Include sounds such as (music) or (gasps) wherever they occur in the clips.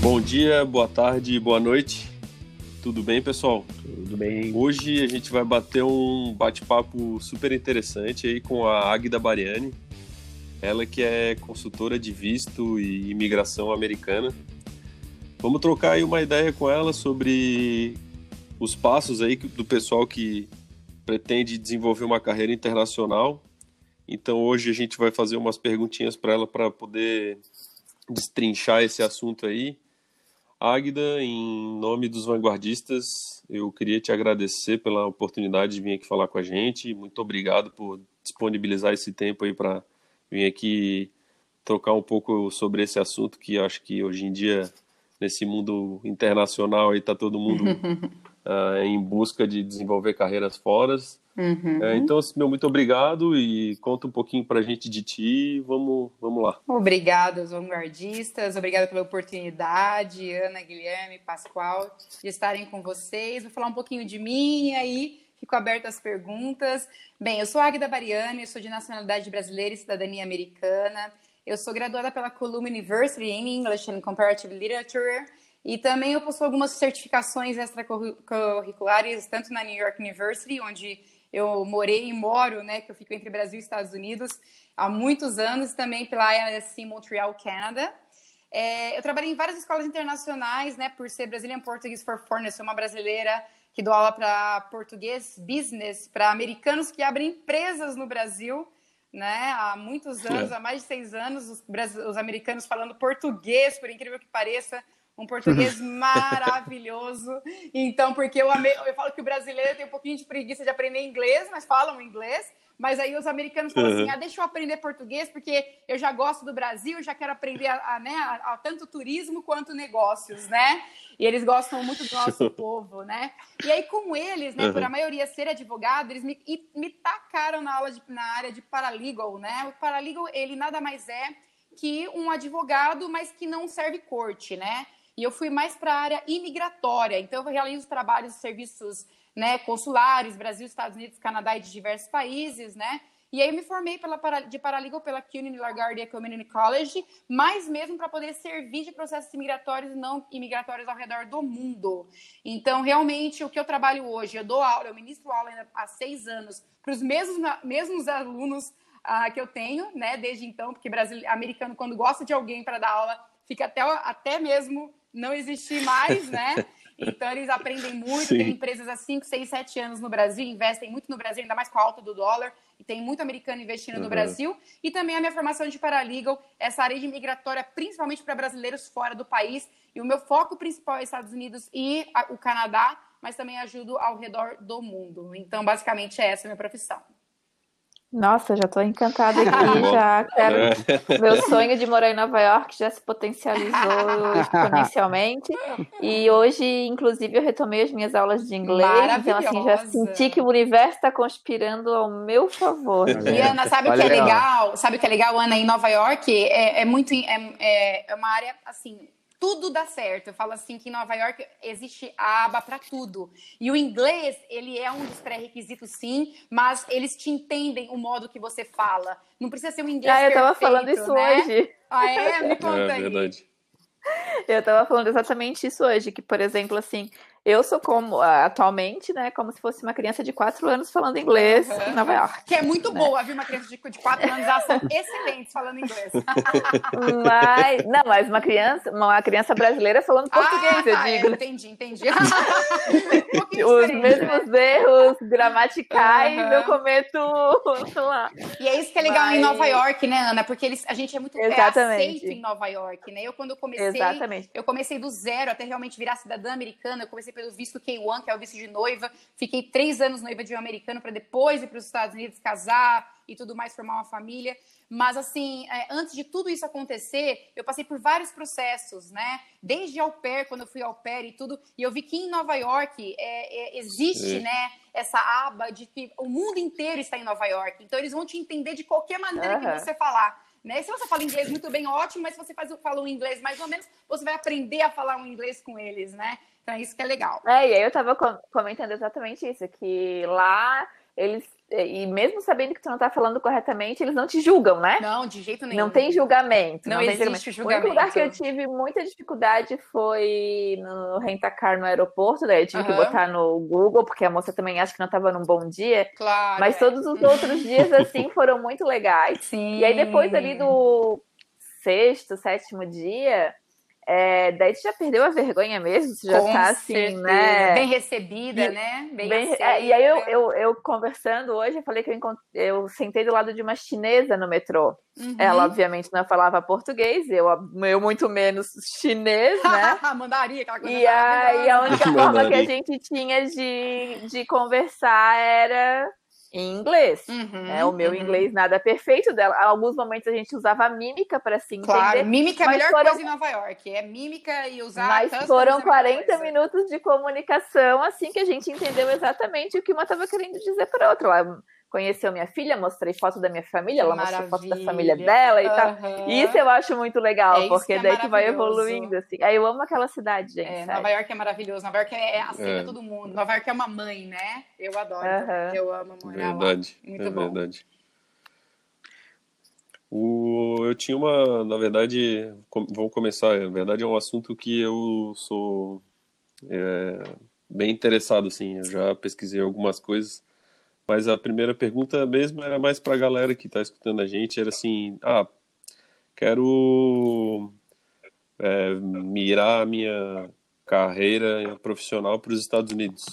Bom dia, boa tarde, boa noite. Tudo bem, pessoal? Tudo bem. Hoje a gente vai bater um bate-papo super interessante aí com a Águida Bariani. Ela que é consultora de visto e imigração americana. Vamos trocar aí uma ideia com ela sobre os passos aí do pessoal que pretende desenvolver uma carreira internacional. Então hoje a gente vai fazer umas perguntinhas para ela para poder destrinchar esse assunto aí. Águida, em nome dos vanguardistas, eu queria te agradecer pela oportunidade de vir aqui falar com a gente. Muito obrigado por disponibilizar esse tempo aí para vir aqui trocar um pouco sobre esse assunto que acho que hoje em dia nesse mundo internacional aí tá todo mundo uh, (laughs) em busca de desenvolver carreiras fora. Uhum. É, então, assim, meu muito obrigado e conta um pouquinho para a gente de ti. Vamos, vamos lá. Obrigada aos vanguardistas, obrigada pela oportunidade, Ana, Guilherme, Pascoal, de estarem com vocês. Vou falar um pouquinho de mim e aí fico aberta às perguntas. Bem, eu sou Águida Bariani, sou de nacionalidade brasileira e cidadania americana. Eu sou graduada pela Columbia University em English and Comparative Literature e também eu possuo algumas certificações extracurriculares, tanto na New York University, onde eu morei e moro, né, que eu fico entre Brasil e Estados Unidos há muitos anos, também pela ISC Montreal, Canadá. É, eu trabalhei em várias escolas internacionais, né, por ser Brazilian Portuguese for Foreigners, sou uma brasileira que dou aula para português business, para americanos que abrem empresas no Brasil, né, há muitos anos, é. há mais de seis anos, os, os americanos falando português, por incrível que pareça, um português (laughs) maravilhoso. Então, porque eu, ame... eu falo que o brasileiro tem um pouquinho de preguiça de aprender inglês, mas falam inglês. Mas aí os americanos falam assim, uhum. assim: ah, deixa eu aprender português, porque eu já gosto do Brasil, já quero aprender a, a né, a, a tanto turismo quanto negócios, né? E eles gostam muito do nosso povo, né? E aí, com eles, né, uhum. por a maioria ser advogado, eles me, me tacaram na aula de, na área de paralegal, né? O paralegal, ele nada mais é que um advogado, mas que não serve corte, né? E eu fui mais para a área imigratória. Então, eu realizo trabalhos e serviços né, consulares, Brasil, Estados Unidos, Canadá e de diversos países, né? E aí eu me formei pela, de paralegal pela CUNY LaGuardia Community College, mais mesmo para poder servir de processos imigratórios e não imigratórios ao redor do mundo. Então, realmente, o que eu trabalho hoje, eu dou aula, eu ministro aula há seis anos para os mesmos, mesmos alunos uh, que eu tenho, né, desde então, porque brasileiro, americano, quando gosta de alguém para dar aula, fica até, até mesmo não existir mais, né? (laughs) Então eles aprendem muito, Sim. tem empresas há 5, 6, 7 anos no Brasil, investem muito no Brasil, ainda mais com a alta do dólar, e tem muito americano investindo uhum. no Brasil. E também a minha formação de paralegal, essa área de migratória, principalmente para brasileiros fora do país. E o meu foco principal é Estados Unidos e o Canadá, mas também ajudo ao redor do mundo. Então, basicamente, é essa a minha profissão. Nossa, já estou encantada (laughs) aqui, já quero. É. Meu sonho de morar em Nova York já se potencializou exponencialmente. E hoje, inclusive, eu retomei as minhas aulas de inglês. Então, assim, já senti que o universo está conspirando ao meu favor. E Ana, sabe o que é legal? Sabe o que é legal, Ana, em Nova York? É, é muito. É, é uma área assim tudo dá certo. Eu falo assim que em Nova York existe a aba para tudo. E o inglês, ele é um dos pré-requisitos, sim, mas eles te entendem o modo que você fala. Não precisa ser um inglês Ah, eu tava perfeito, falando isso né? hoje. Ah, é? Me conta é, aí. Verdade. Eu tava falando exatamente isso hoje, que, por exemplo, assim, eu sou como, atualmente, né, como se fosse uma criança de 4 anos falando inglês uhum. em Nova York. Que é muito né? boa, viu? Uma criança de, 4 anos, elas são (laughs) excelentes falando inglês. Mas, não, mas uma criança, uma criança brasileira falando português, ah, eu digo. É, entendi, entendi. (laughs) um Os mesmos né? erros gramaticais uhum. eu cometo (laughs) lá. E é isso que é legal mas... em Nova York, né, Ana? Porque eles, a gente é muito Exatamente. aceito em Nova York, né? Eu, quando eu comecei, Exatamente. eu comecei do zero até realmente virar cidadã americana, eu comecei pelo visto K1, que é o visto de noiva. Fiquei três anos noiva de um americano para depois ir para os Estados Unidos casar e tudo mais, formar uma família. Mas, assim, é, antes de tudo isso acontecer, eu passei por vários processos, né? Desde au pair, quando eu fui au pair e tudo. E eu vi que em Nova York é, é, existe, né? Essa aba de que o mundo inteiro está em Nova York. Então, eles vão te entender de qualquer maneira uhum. que você falar. Né? Se você fala inglês muito bem, ótimo, mas se você faz, fala um inglês mais ou menos, você vai aprender a falar um inglês com eles, né? Então é isso que é legal. É, e aí eu tava comentando exatamente isso, que lá eles e mesmo sabendo que tu não tá falando corretamente, eles não te julgam, né? Não, de jeito nenhum. Não tem julgamento. Não, não existe julgamento. O único lugar que eu tive muita dificuldade foi no rentacar no aeroporto, daí eu tive uhum. que botar no Google, porque a moça também acha que não tava num bom dia. Claro. Mas é. todos os outros dias, assim, (laughs) foram muito legais. Sim. E aí depois ali do sexto, sétimo dia é, daí tu já perdeu a vergonha mesmo, tu já Com tá assim, certeza. né? Bem recebida, e, né? Bem, bem é, e aí eu, eu, eu, conversando hoje, eu falei que eu, eu sentei do lado de uma chinesa no metrô. Uhum. Ela, obviamente, não falava português, eu, eu muito menos chinês, né? (laughs) Mandaria, aquela coisa. E a, e a única forma que a gente tinha de, de conversar era em inglês. Uhum, né? O meu uhum. inglês nada perfeito dela. Em alguns momentos a gente usava mímica para se entender. Claro, mímica é a melhor foram... coisa em Nova York. É mímica e usar. Mas foram 40 minutos de comunicação, assim que a gente entendeu exatamente o que uma estava querendo dizer para outra. Conheceu minha filha, mostrei foto da minha família, ela Maravilha. mostrou foto da família dela e uhum. tal. Isso eu acho muito legal, é porque que é daí que vai evoluindo, assim. Aí eu amo aquela cidade, gente. É, Nova York é maravilhoso. Nova York é, aceita é. todo mundo. Nova York é uma mãe, né? Eu adoro. Eu amo morar Verdade. Muito é bom. verdade. O, eu tinha uma, na verdade, com, vamos começar. Na verdade, é um assunto que eu sou é, bem interessado, assim. Eu já pesquisei algumas coisas mas a primeira pergunta mesmo era mais para a galera que está escutando a gente, era assim, ah, quero é, mirar a minha carreira profissional para os Estados Unidos.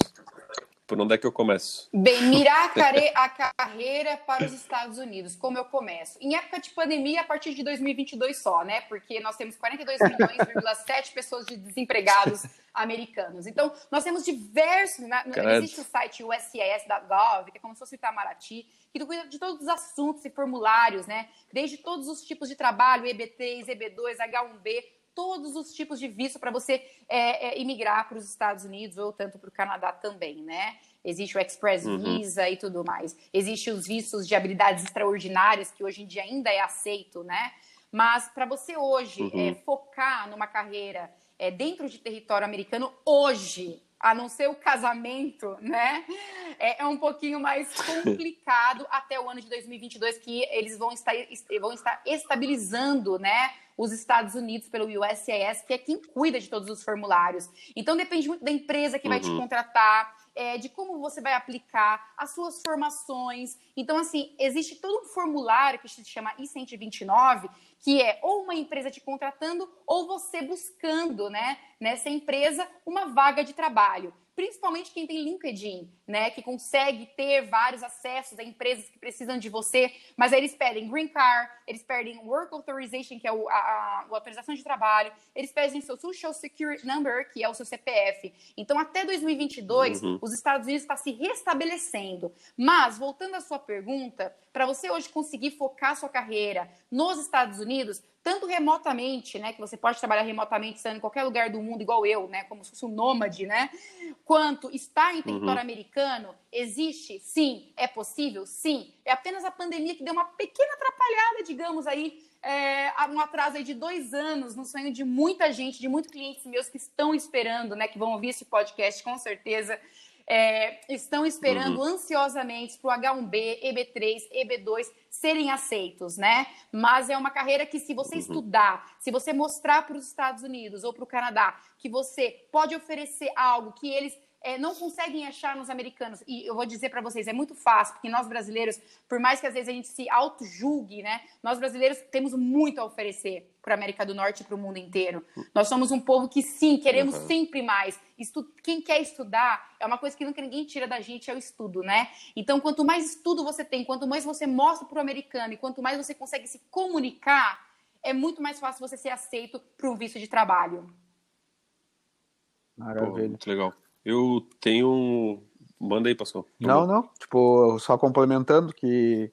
Por onde é que eu começo? Bem, mirar (laughs) a, carreira para os Estados Unidos. Como eu começo? Em época de pandemia, a partir de 2022 só, né? Porque nós temos 42 milhões, (laughs) pessoas de desempregados (laughs) americanos. Então, nós temos diversos. Né? Existe o site USCIS.gov, que é como se fosse o Itamaraty, que cuida de todos os assuntos e formulários, né? Desde todos os tipos de trabalho, EB3, EB2, H1B, todos os tipos de visto para você é, é, imigrar para os Estados Unidos ou tanto para o Canadá também, né? Existe o Express uhum. Visa e tudo mais. Existem os vistos de habilidades extraordinárias, que hoje em dia ainda é aceito, né? Mas para você hoje uhum. é, focar numa carreira é, dentro de território americano, hoje, a não ser o casamento, né? É, é um pouquinho mais (laughs) complicado até o ano de 2022, que eles vão estar, vão estar estabilizando, né? Os Estados Unidos pelo USCIS, que é quem cuida de todos os formulários. Então depende muito da empresa que vai te uhum. contratar, é, de como você vai aplicar, as suas formações. Então, assim, existe todo um formulário que se chama I-129, que é ou uma empresa te contratando ou você buscando, né, nessa empresa, uma vaga de trabalho principalmente quem tem LinkedIn, né, que consegue ter vários acessos a empresas que precisam de você, mas aí eles pedem green card, eles pedem work authorization, que é o, a, a, a autorização de trabalho, eles pedem seu social security number, que é o seu CPF. Então, até 2022, uhum. os Estados Unidos está se restabelecendo. Mas, voltando à sua pergunta, para você hoje conseguir focar sua carreira nos Estados Unidos, tanto remotamente, né, que você pode trabalhar remotamente estando em qualquer lugar do mundo, igual eu, né, como se fosse um nômade, né, quanto estar em território uhum. americano, existe? Sim. É possível? Sim. É apenas a pandemia que deu uma pequena atrapalhada, digamos aí, é, um atraso aí de dois anos no sonho de muita gente, de muitos clientes meus que estão esperando, né, que vão ouvir esse podcast com certeza, é, estão esperando uhum. ansiosamente para o H1B, EB3, EB2 serem aceitos, né? Mas é uma carreira que, se você uhum. estudar, se você mostrar para os Estados Unidos ou para o Canadá que você pode oferecer algo que eles é, não conseguem achar nos americanos. E eu vou dizer para vocês, é muito fácil, porque nós brasileiros, por mais que às vezes a gente se auto-julgue, né? Nós brasileiros temos muito a oferecer para a América do Norte e para o mundo inteiro. Nós somos um povo que, sim, queremos uhum. sempre mais. Estu Quem quer estudar, é uma coisa que nunca ninguém tira da gente, é o estudo, né? Então, quanto mais estudo você tem, quanto mais você mostra para o americano e quanto mais você consegue se comunicar, é muito mais fácil você ser aceito para um visto de trabalho. Maravilha. Pô, muito legal. Eu tenho. Manda aí, Pascoal. Não, não. Tipo, só complementando que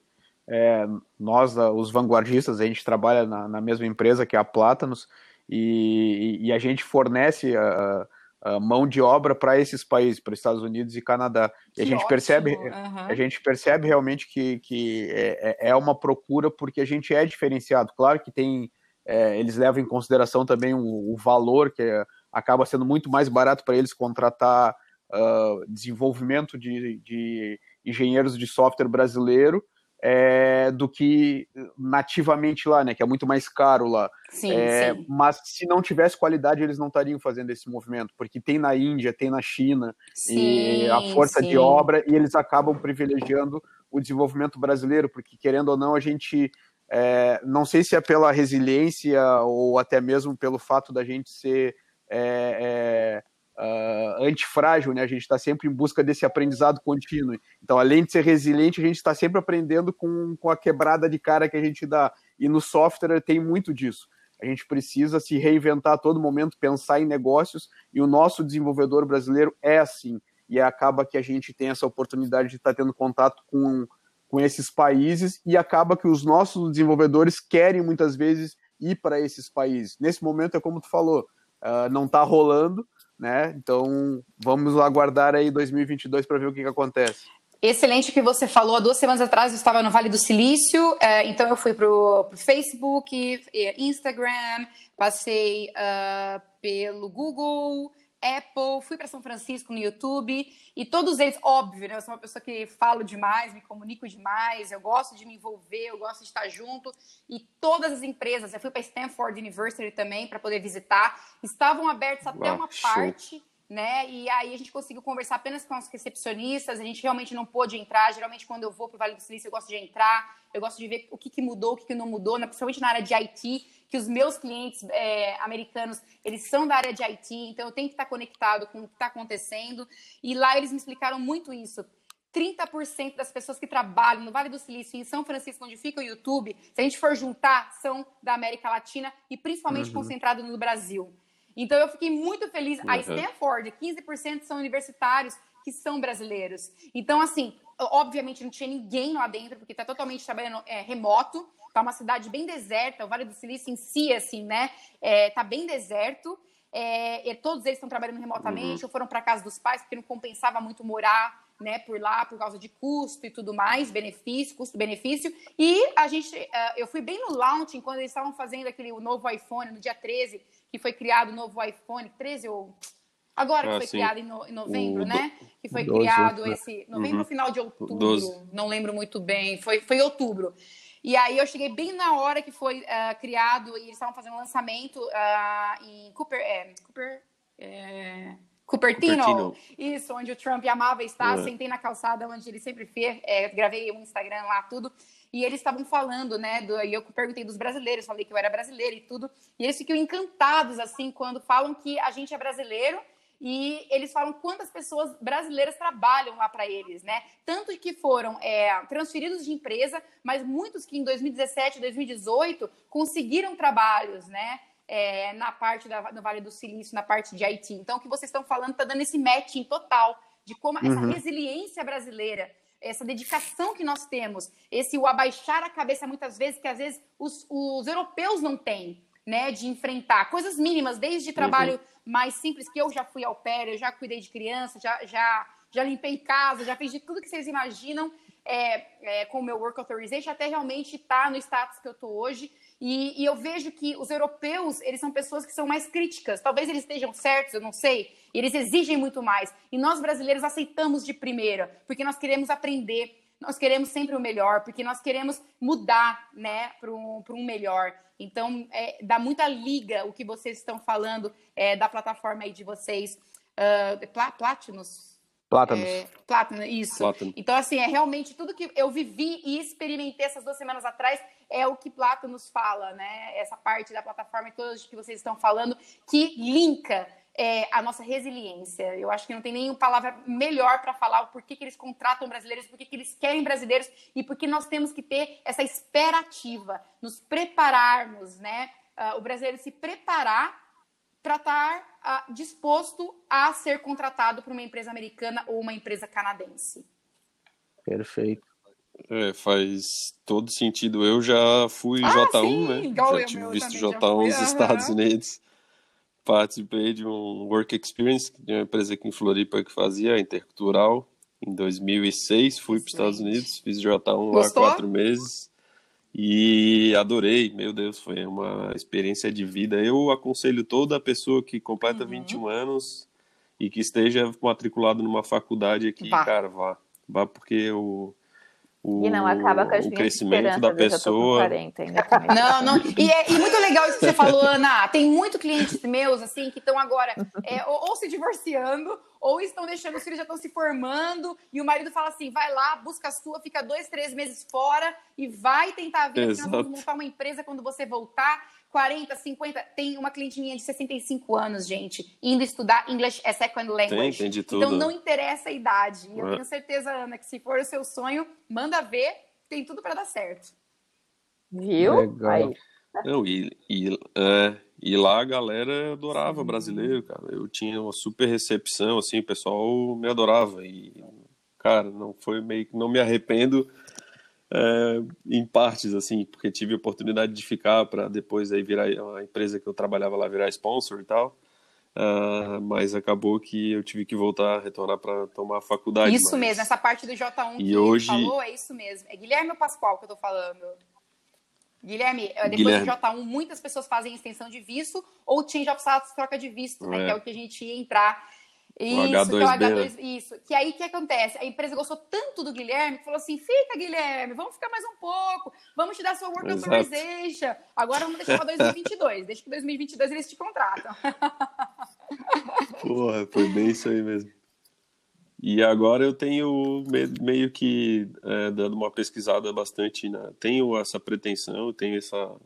é, nós, os vanguardistas, a gente trabalha na, na, mesma empresa que é a Plátanos e, e a gente fornece a, a mão de obra para esses países, para os Estados Unidos e Canadá. E a gente ótimo. percebe, uhum. a gente percebe realmente que, que é, é, é uma procura porque a gente é diferenciado. Claro que tem, é, eles levam em consideração também o, o valor que é acaba sendo muito mais barato para eles contratar uh, desenvolvimento de, de, engenheiros de software brasileiro é, do que nativamente lá, né? Que é muito mais caro lá. Sim, é, sim. Mas se não tivesse qualidade, eles não estariam fazendo esse movimento, porque tem na Índia, tem na China, sim, e a força sim. de obra, e eles acabam privilegiando o desenvolvimento brasileiro, porque querendo ou não, a gente. É, não sei se é pela resiliência ou até mesmo pelo fato da gente ser é, é uh, antifrágil, né? A gente está sempre em busca desse aprendizado contínuo. Então, além de ser resiliente, a gente está sempre aprendendo com, com a quebrada de cara que a gente dá. E no software tem muito disso. A gente precisa se reinventar a todo momento, pensar em negócios, e o nosso desenvolvedor brasileiro é assim. E acaba que a gente tem essa oportunidade de estar tá tendo contato com, com esses países, e acaba que os nossos desenvolvedores querem muitas vezes ir para esses países. Nesse momento, é como tu falou, uh, não está rolando, né? Então vamos aguardar aí 2022 para ver o que, que acontece. Excelente que você falou. Há duas semanas atrás eu estava no Vale do Silício, é, então eu fui para o Facebook, Instagram, passei uh, pelo Google, Apple, fui para São Francisco no YouTube e todos eles, óbvio, né? Eu sou uma pessoa que falo demais, me comunico demais, eu gosto de me envolver, eu gosto de estar junto e todas as empresas, eu fui para Stanford University também para poder visitar, estavam abertas até uma parte né? E aí a gente conseguiu conversar apenas com os recepcionistas, a gente realmente não pôde entrar. Geralmente, quando eu vou para o Vale do Silício, eu gosto de entrar, eu gosto de ver o que, que mudou, o que, que não mudou, né? principalmente na área de IT, que os meus clientes é, americanos, eles são da área de IT, então eu tenho que estar conectado com o que está acontecendo. E lá eles me explicaram muito isso. 30% das pessoas que trabalham no Vale do Silício em São Francisco, onde fica o YouTube, se a gente for juntar, são da América Latina e principalmente uhum. concentrado no Brasil. Então eu fiquei muito feliz. Uhum. A Stanford, 15% são universitários que são brasileiros. Então, assim, obviamente não tinha ninguém lá dentro, porque está totalmente trabalhando é, remoto. Tá uma cidade bem deserta, o Vale do Silício em si, assim, né? É, tá bem deserto. É, todos eles estão trabalhando remotamente, uhum. ou foram para casa dos pais, porque não compensava muito morar né, por lá por causa de custo e tudo mais, benefício, custo-benefício. E a gente, uh, eu fui bem no launching quando eles estavam fazendo aquele o novo iPhone no dia 13, que foi criado o novo iPhone 13 ou agora que ah, foi sim. criado em, no, em novembro, o né? Que foi 12, criado né? esse novembro uhum. final de outubro, 12. não lembro muito bem, foi foi outubro. E aí eu cheguei bem na hora que foi uh, criado e eles estavam fazendo lançamento uh, em Cooper, é, Cooper é, Cupertino, Cupertino, isso, onde o Trump amava estar, uhum. sentei na calçada onde ele sempre fez, é, gravei um Instagram lá, tudo, e eles estavam falando, né, do, e eu perguntei dos brasileiros, falei que eu era brasileira e tudo, e eles ficam encantados, assim, quando falam que a gente é brasileiro, e eles falam quantas pessoas brasileiras trabalham lá para eles, né? Tanto que foram é, transferidos de empresa, mas muitos que em 2017, 2018 conseguiram trabalhos, né? é, na parte da, do Vale do Silício, na parte de Haiti. Então, o que vocês estão falando está dando esse matching total de como uhum. essa resiliência brasileira, essa dedicação que nós temos, esse o abaixar a cabeça muitas vezes, que às vezes os, os europeus não têm, né, de enfrentar coisas mínimas, desde trabalho uhum. Mais simples, que eu já fui ao pé, eu já cuidei de criança, já, já, já limpei casa, já fiz de tudo que vocês imaginam é, é, com o meu work authorization, até realmente estar tá no status que eu estou hoje. E, e, eu vejo que os europeus, eles são pessoas que são mais críticas. Talvez eles estejam certos, eu não sei. Eles exigem muito mais. E nós brasileiros aceitamos de primeira, porque nós queremos aprender, nós queremos sempre o melhor, porque nós queremos mudar, né, para um, um melhor. Então, é, dá muita liga o que vocês estão falando é, da plataforma aí de vocês. Uh, Platinus, Plátanos. É, isso. Então, assim, é realmente tudo que eu vivi e experimentei essas duas semanas atrás é o que Plátanos fala, né? Essa parte da plataforma e todas que vocês estão falando, que linka é, a nossa resiliência. Eu acho que não tem nenhuma palavra melhor para falar o porquê que eles contratam brasileiros, porquê que eles querem brasileiros e porque nós temos que ter essa esperativa, nos prepararmos, né? Uh, o brasileiro se preparar para estar uh, disposto a ser contratado por uma empresa americana ou uma empresa canadense. Perfeito. É, faz todo sentido. Eu já fui ah, J1, sim, né? Já tive visto J1 nos Estados Unidos. Participei de um Work Experience, de uma empresa aqui em Floripa que fazia intercultural. Em 2006 fui para os Estados Unidos, fiz J1 Gostou? lá quatro meses. E adorei, meu Deus, foi uma experiência de vida. Eu aconselho toda pessoa que completa uhum. 21 anos e que esteja matriculado numa faculdade aqui, vá. cara, vá. porque o, o, e não acaba com as o crescimento da pessoa. 40, (laughs) não, não. E é e muito legal isso que você falou, Ana. Tem muito clientes meus assim que estão agora é, ou, ou, se divorciando ou estão deixando os filhos já estão se formando e o marido fala assim, vai lá, busca a sua, fica dois, três meses fora e vai tentar vir, nós vamos montar uma empresa quando você voltar. 40, 50. Tem uma cliente minha de 65 anos, gente, indo estudar English as Second Language. Tem, tem de tudo. Então não interessa a idade. Eu é. tenho certeza, Ana, que se for o seu sonho, manda ver, tem tudo para dar certo. Viu? Legal. Não, e, e, é, e lá a galera adorava brasileiro, cara. Eu tinha uma super recepção, assim, o pessoal me adorava. E, cara, não foi meio que. Não me arrependo é, em partes, assim, porque tive a oportunidade de ficar para depois aí virar a empresa que eu trabalhava lá virar sponsor e tal. Uh, mas acabou que eu tive que voltar, retornar para tomar a faculdade. Isso mas... mesmo, essa parte do J1 e que hoje... falou, é isso mesmo. É Guilherme Pascoal que eu tô falando. Guilherme, é, depois Guilherme. do J1, muitas pessoas fazem extensão de visto ou change of status, troca de visto, né? É. Que é o que a gente ia entrar isso, H2B, que é o H2, né? isso. Que aí o que acontece? A empresa gostou tanto do Guilherme que falou assim: fica, Guilherme, vamos ficar mais um pouco, vamos te dar sua work Exato. authorization. Agora vamos deixar para 2022. Deixa que 2022 eles te contratam. (laughs) Porra, foi bem isso aí mesmo. E agora eu tenho meio que é, dando uma pesquisada bastante, né? tenho essa pretensão, tenho essa,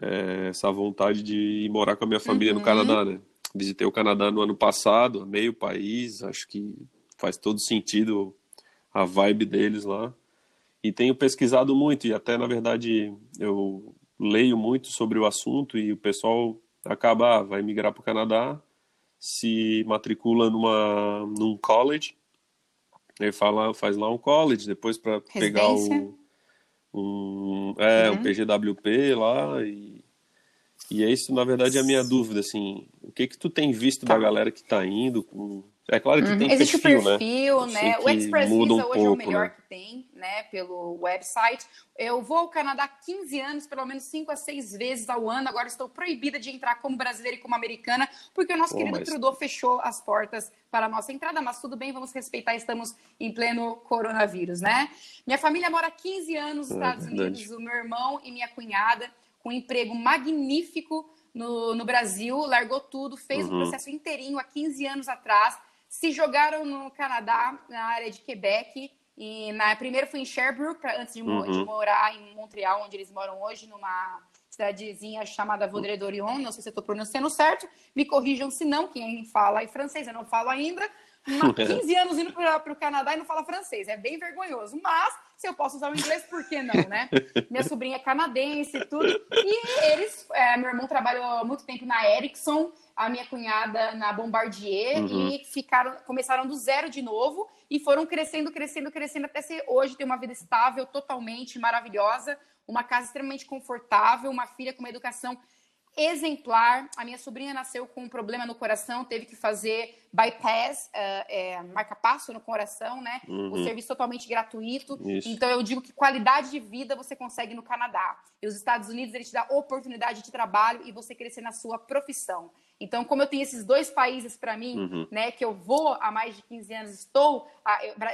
é, essa vontade de ir morar com a minha família uhum. no Canadá, né? Visitei o Canadá no ano passado, amei o país, acho que faz todo sentido a vibe deles lá. E tenho pesquisado muito, e até na verdade eu leio muito sobre o assunto, e o pessoal acaba, ah, vai migrar para o Canadá, se matricula numa, num college, aí fala, faz lá um college, depois para pegar o, um, é, uhum. um PGWP lá, e e é isso, na verdade, é a minha dúvida, assim, o que que tu tem visto tá. da galera que tá indo com... É claro que uhum. tem Existe perfil, o perfil, né? né? O Express Visa um hoje pouco, é o melhor né? que tem, né? Pelo website. Eu vou ao Canadá há 15 anos, pelo menos 5 a 6 vezes ao ano. Agora estou proibida de entrar como brasileira e como americana, porque o nosso Pô, querido mas... Trudeau fechou as portas para a nossa entrada. Mas tudo bem, vamos respeitar, estamos em pleno coronavírus, né? Minha família mora há 15 anos nos é, Estados Unidos, o meu irmão e minha cunhada um emprego magnífico no, no Brasil, largou tudo, fez uhum. um processo inteirinho há 15 anos atrás, se jogaram no Canadá, na área de Quebec, e na primeiro fui em Sherbrooke, pra, antes de, uhum. de, morar em Montreal, onde eles moram hoje, numa cidadezinha chamada Vaudreuil d'Orion, não sei se eu estou pronunciando certo, me corrijam se não, quem fala em francês, eu não falo ainda, 15 (laughs) anos indo para o Canadá e não fala francês. É bem vergonhoso. Mas, se eu posso usar o inglês, por que não, né? (laughs) Minha sobrinha é canadense e tudo. E eles, é, meu irmão trabalhou muito tempo na Ericsson, a minha cunhada na Bombardier, uhum. e ficaram, começaram do zero de novo e foram crescendo, crescendo, crescendo até ser hoje ter uma vida estável, totalmente maravilhosa, uma casa extremamente confortável, uma filha com uma educação exemplar. A minha sobrinha nasceu com um problema no coração, teve que fazer bypass, é, marca-passo no coração, né? Uhum. O serviço totalmente gratuito. Isso. Então eu digo que qualidade de vida você consegue no Canadá. E os Estados Unidos, eles te dão oportunidade de trabalho e você crescer na sua profissão. Então, como eu tenho esses dois países para mim, uhum. né, que eu vou há mais de 15 anos, estou,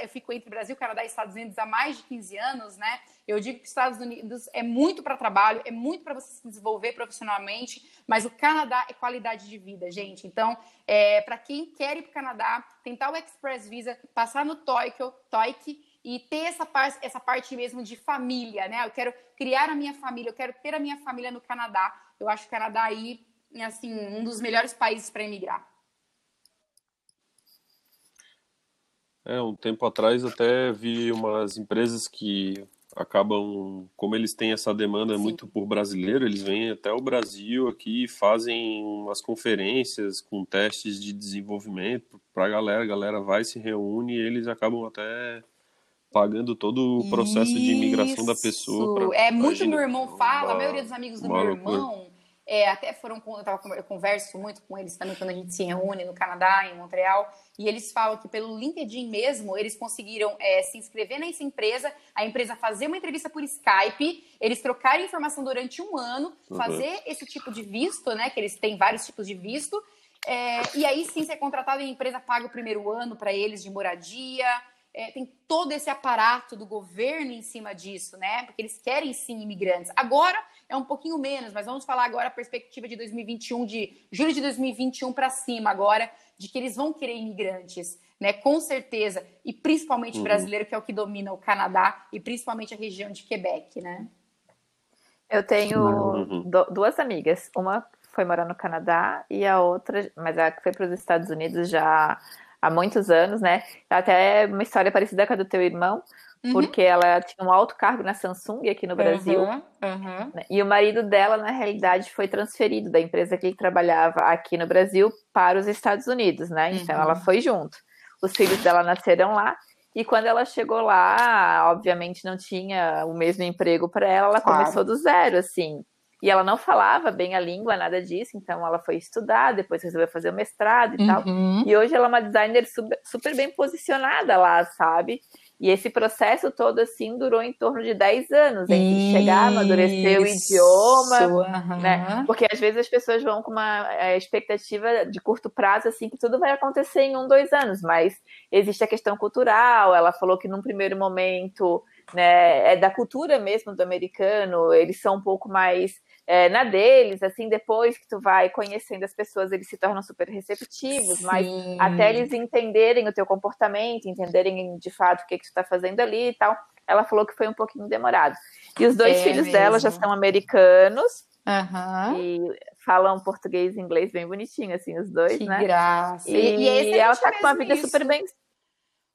eu, fico entre Brasil, Canadá e Estados Unidos há mais de 15 anos, né? Eu digo que os Estados Unidos é muito para trabalho, é muito para você se desenvolver profissionalmente, mas o Canadá é qualidade de vida, gente. Então, é, para quem quer ir para o Canadá, tentar o Express Visa, passar no TOEIC, TOEIC e ter essa parte, essa parte mesmo de família, né? Eu quero criar a minha família, eu quero ter a minha família no Canadá. Eu acho que o Canadá aí assim, um dos melhores países para emigrar. É, um tempo atrás até vi umas empresas que acabam, como eles têm essa demanda Sim. muito por brasileiro, eles vêm até o Brasil aqui e fazem umas conferências com testes de desenvolvimento para a galera. A galera vai, se reúne e eles acabam até pagando todo o processo Isso. de imigração da pessoa. Pra, é muito meu irmão fala, uma, a maioria dos amigos do meu irmão é, até foram, eu, tava, eu converso muito com eles também quando a gente se reúne no Canadá, em Montreal, e eles falam que pelo LinkedIn mesmo, eles conseguiram é, se inscrever nessa empresa, a empresa fazer uma entrevista por Skype, eles trocarem informação durante um ano, uhum. fazer esse tipo de visto, né? Que eles têm vários tipos de visto, é, e aí sim ser contratado e a empresa paga o primeiro ano para eles de moradia, é, tem todo esse aparato do governo em cima disso, né? Porque eles querem sim imigrantes. Agora é um pouquinho menos, mas vamos falar agora a perspectiva de 2021, de julho de 2021 para cima agora, de que eles vão querer imigrantes, né? Com certeza, e principalmente uhum. brasileiro, que é o que domina o Canadá e principalmente a região de Quebec, né? Eu tenho uhum. duas amigas, uma foi morar no Canadá e a outra, mas a que foi para os Estados Unidos já há muitos anos, né? Até uma história parecida com a do teu irmão, uhum. porque ela tinha um alto cargo na Samsung aqui no Brasil. Uhum, uhum. E o marido dela, na realidade, foi transferido da empresa que ele trabalhava aqui no Brasil para os Estados Unidos, né? Então ela uhum. foi junto. Os filhos dela nasceram lá. E quando ela chegou lá, obviamente não tinha o mesmo emprego para ela, ela claro. começou do zero, assim. E ela não falava bem a língua, nada disso, então ela foi estudar, depois resolveu fazer o mestrado e uhum. tal. E hoje ela é uma designer super, super bem posicionada lá, sabe? E esse processo todo, assim, durou em torno de 10 anos, entre Isso. chegar, amadurecer o idioma, uhum. né? Porque às vezes as pessoas vão com uma é, expectativa de curto prazo, assim, que tudo vai acontecer em um, dois anos, mas existe a questão cultural, ela falou que num primeiro momento, né, é da cultura mesmo do americano, eles são um pouco mais é, na deles, assim, depois que tu vai conhecendo as pessoas, eles se tornam super receptivos, Sim. mas até eles entenderem o teu comportamento, entenderem de fato o que, que tu tá fazendo ali e tal, ela falou que foi um pouquinho demorado. E os dois é filhos mesmo. dela já são americanos, Uhum. E falam português e inglês bem bonitinho, assim, os dois, que né? Graça. E, e, e ela tá com uma vida isso. super bem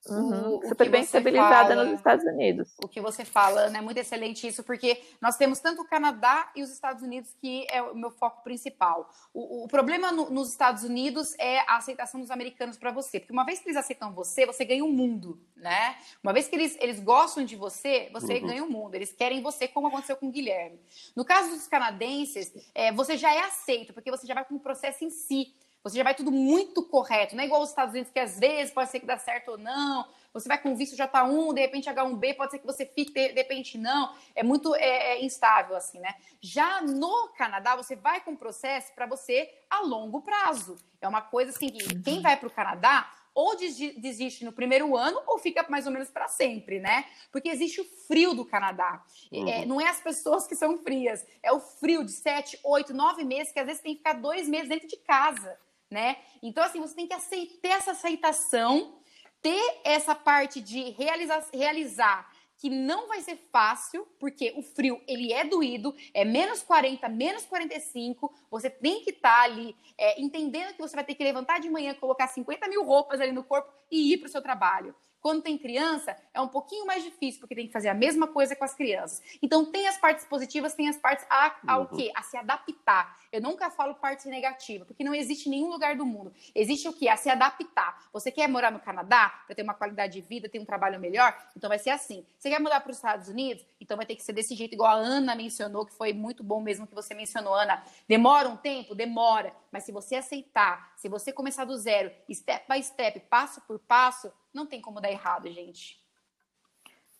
Uhum, super bem estabilizada fala, nos Estados Unidos. O que você fala, né? Muito excelente isso, porque nós temos tanto o Canadá e os Estados Unidos, que é o meu foco principal. O, o problema no, nos Estados Unidos é a aceitação dos americanos para você, porque uma vez que eles aceitam você, você ganha o um mundo, né? Uma vez que eles, eles gostam de você, você uhum. ganha o um mundo. Eles querem você, como aconteceu com o Guilherme. No caso dos canadenses, é, você já é aceito, porque você já vai com o processo em si. Você já vai tudo muito correto, não é igual os Estados Unidos que às vezes pode ser que dá certo ou não. Você vai com visto J1, de repente H1B, pode ser que você fique, de repente não. É muito é, é instável assim, né? Já no Canadá, você vai com processo para você a longo prazo. É uma coisa assim que quem vai para o Canadá ou desiste no primeiro ano ou fica mais ou menos para sempre, né? Porque existe o frio do Canadá. É, uhum. É, não é as pessoas que são frias, é o frio de sete, oito, nove meses, que às vezes tem que ficar dois meses dentro de casa né? Então, assim, você tem que aceitar essa aceitação, ter essa parte de realizar, realizar que não vai ser fácil, porque o frio ele é doído, é menos 40, menos 45, você tem que estar tá ali é, entendendo que você vai ter que levantar de manhã, colocar 50 mil roupas ali no corpo e ir para o seu trabalho. Quando tem criança, é um pouquinho mais difícil, porque tem que fazer a mesma coisa com as crianças. Então, tem as partes positivas, tem as partes a, ao uhum. quê? A se adaptar. Eu nunca falo parte negativa, porque não existe nenhum lugar do mundo. Existe o quê? A se adaptar. Você quer morar no Canadá para ter uma qualidade de vida, ter um trabalho melhor? Então vai ser assim. Você quer mudar para os Estados Unidos? Então vai ter que ser desse jeito, igual a Ana mencionou, que foi muito bom mesmo que você mencionou, Ana. Demora um tempo? Demora. Mas se você aceitar, se você começar do zero, step by step, passo por passo, não tem como dar errado, gente.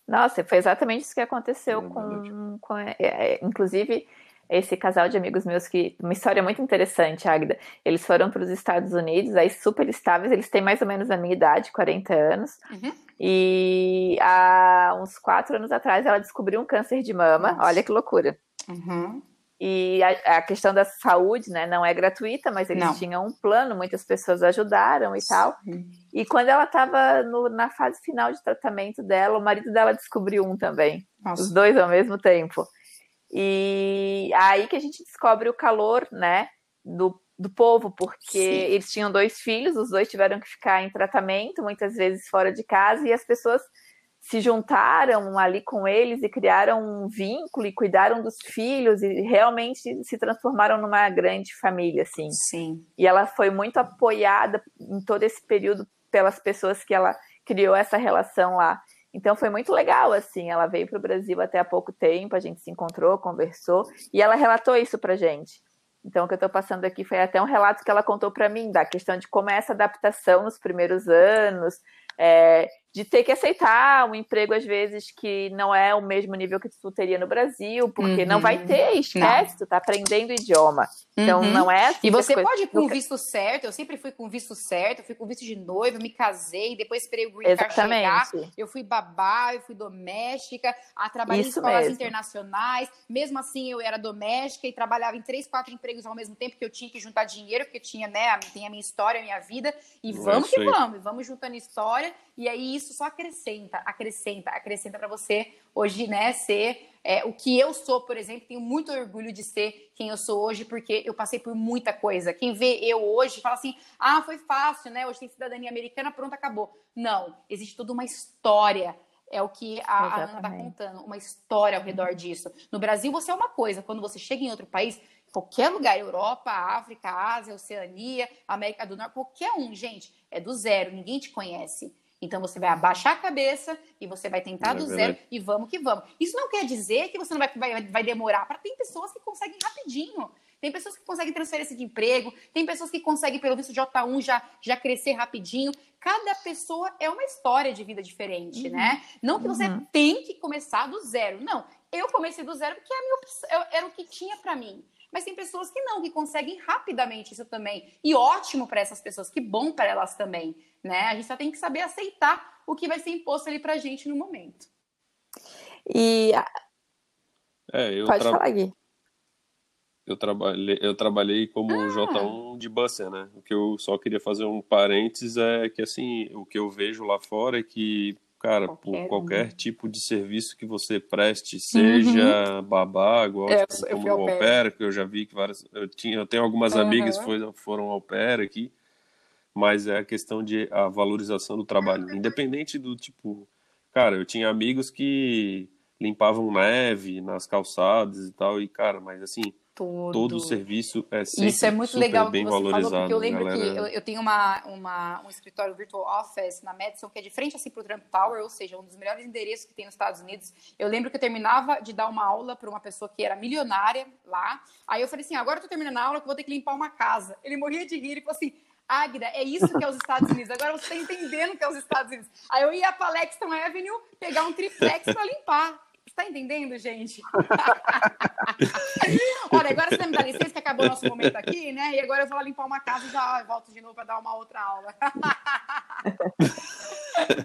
Nossa, foi exatamente isso que aconteceu é com, com é, é, inclusive esse casal de amigos meus que uma história muito interessante, Agda. Eles foram para os Estados Unidos, aí super estáveis, eles têm mais ou menos a minha idade, 40 anos. Uhum. E há uns quatro anos atrás ela descobriu um câncer de mama. Nossa. Olha que loucura. Uhum. E a, a, questão da saúde, né, não é gratuita, mas eles não. tinham um plano, muitas pessoas ajudaram e tal. E quando ela estava na fase final de tratamento dela, o marido dela descobriu um também, Nossa. os dois ao mesmo tempo. E aí que a gente descobre o calor, né, do, do povo, porque Sim. eles tinham dois filhos, os dois tiveram que ficar em tratamento, muitas vezes fora de casa, e as pessoas se juntaram ali com eles e criaram um vínculo e cuidaram dos filhos e realmente se transformaram numa grande família, assim. Sim. E ela foi muito apoiada em todo esse período pelas pessoas que ela criou essa relação lá. Então foi muito legal, assim. Ela veio para o Brasil até há pouco tempo, a gente se encontrou, conversou e ela relatou isso para gente. Então, o que eu estou passando aqui foi até um relato que ela contou para mim da questão de como é essa adaptação nos primeiros anos, é, de ter que aceitar um emprego, às vezes, que não é o mesmo nível que tu teria no Brasil, porque uhum. não vai uhum. ter, esquece, não. tu tá aprendendo idioma. Então, uhum. não é assim E você pode ir com visto certo, eu sempre fui com visto certo, eu fui com visto de noiva, me casei, depois esperei o green card chegar, eu fui babá, eu fui doméstica, a, trabalhei Isso em escolas mesmo. internacionais, mesmo assim eu era doméstica e trabalhava em três, quatro empregos ao mesmo tempo, que eu tinha que juntar dinheiro, porque tinha, né, tem a minha história, a minha vida, e vamos que vamos, vamos juntando história, e aí isso só acrescenta, acrescenta, acrescenta para você hoje, né, ser é, o que eu sou, por exemplo, tenho muito orgulho de ser quem eu sou hoje, porque eu passei por muita coisa. Quem vê eu hoje fala assim: ah, foi fácil, né? Hoje tem cidadania americana, pronto, acabou. Não, existe toda uma história. É o que a, a Ana está contando, uma história ao redor disso. No Brasil, você é uma coisa, quando você chega em outro país, qualquer lugar, Europa, África, Ásia, Oceania, América do Norte, qualquer um, gente, é do zero, ninguém te conhece. Então você vai abaixar a cabeça e você vai tentar é do zero e vamos que vamos. Isso não quer dizer que você não vai, vai, vai demorar. Para tem pessoas que conseguem rapidinho. Tem pessoas que conseguem transferência de emprego, tem pessoas que conseguem, pelo visto J1, já, já crescer rapidinho. Cada pessoa é uma história de vida diferente, uhum. né? Não que você uhum. tem que começar do zero. Não, eu comecei do zero porque a minha opção, era o que tinha para mim. Mas tem pessoas que não, que conseguem rapidamente isso também. E ótimo para essas pessoas, que bom para elas também né? A gente só tem que saber aceitar o que vai ser imposto ali pra gente no momento. E é, eu pode tra... falar, Gui. Eu trabalhei, eu trabalhei como ah. J1 de busser, né? O que eu só queria fazer um parênteses é que assim, o que eu vejo lá fora é que cara, qualquer por qualquer um. tipo de serviço que você preste, seja uhum. babá, igual é, tipo, como au pair, que eu já vi que várias. Eu, tinha, eu tenho algumas uhum. amigas que foram, foram au pair aqui mas é a questão de a valorização do trabalho. Independente do tipo, cara, eu tinha amigos que limpavam neve nas calçadas e tal, e cara, mas assim, Todo. todo o serviço é sempre Isso é muito legal bem que você valorizado. Falou, porque eu lembro galera... que eu, eu, tenho uma, uma, um escritório virtual office na Madison que é de frente assim para o Trump Tower, ou seja, um dos melhores endereços que tem nos Estados Unidos. Eu lembro que eu terminava de dar uma aula para uma pessoa que era milionária lá. Aí eu falei assim, agora eu tô terminando a aula que eu vou ter que limpar uma casa. Ele morria de rir e falou assim, Águida, é isso que é os Estados Unidos. Agora você está entendendo que é os Estados Unidos. Aí eu ia para Lexington Avenue pegar um triplex para limpar. Está entendendo, gente? (laughs) Olha, agora você me dá licença que acabou o nosso momento aqui, né? E agora eu vou lá limpar uma casa e já volto de novo para dar uma outra aula. (laughs)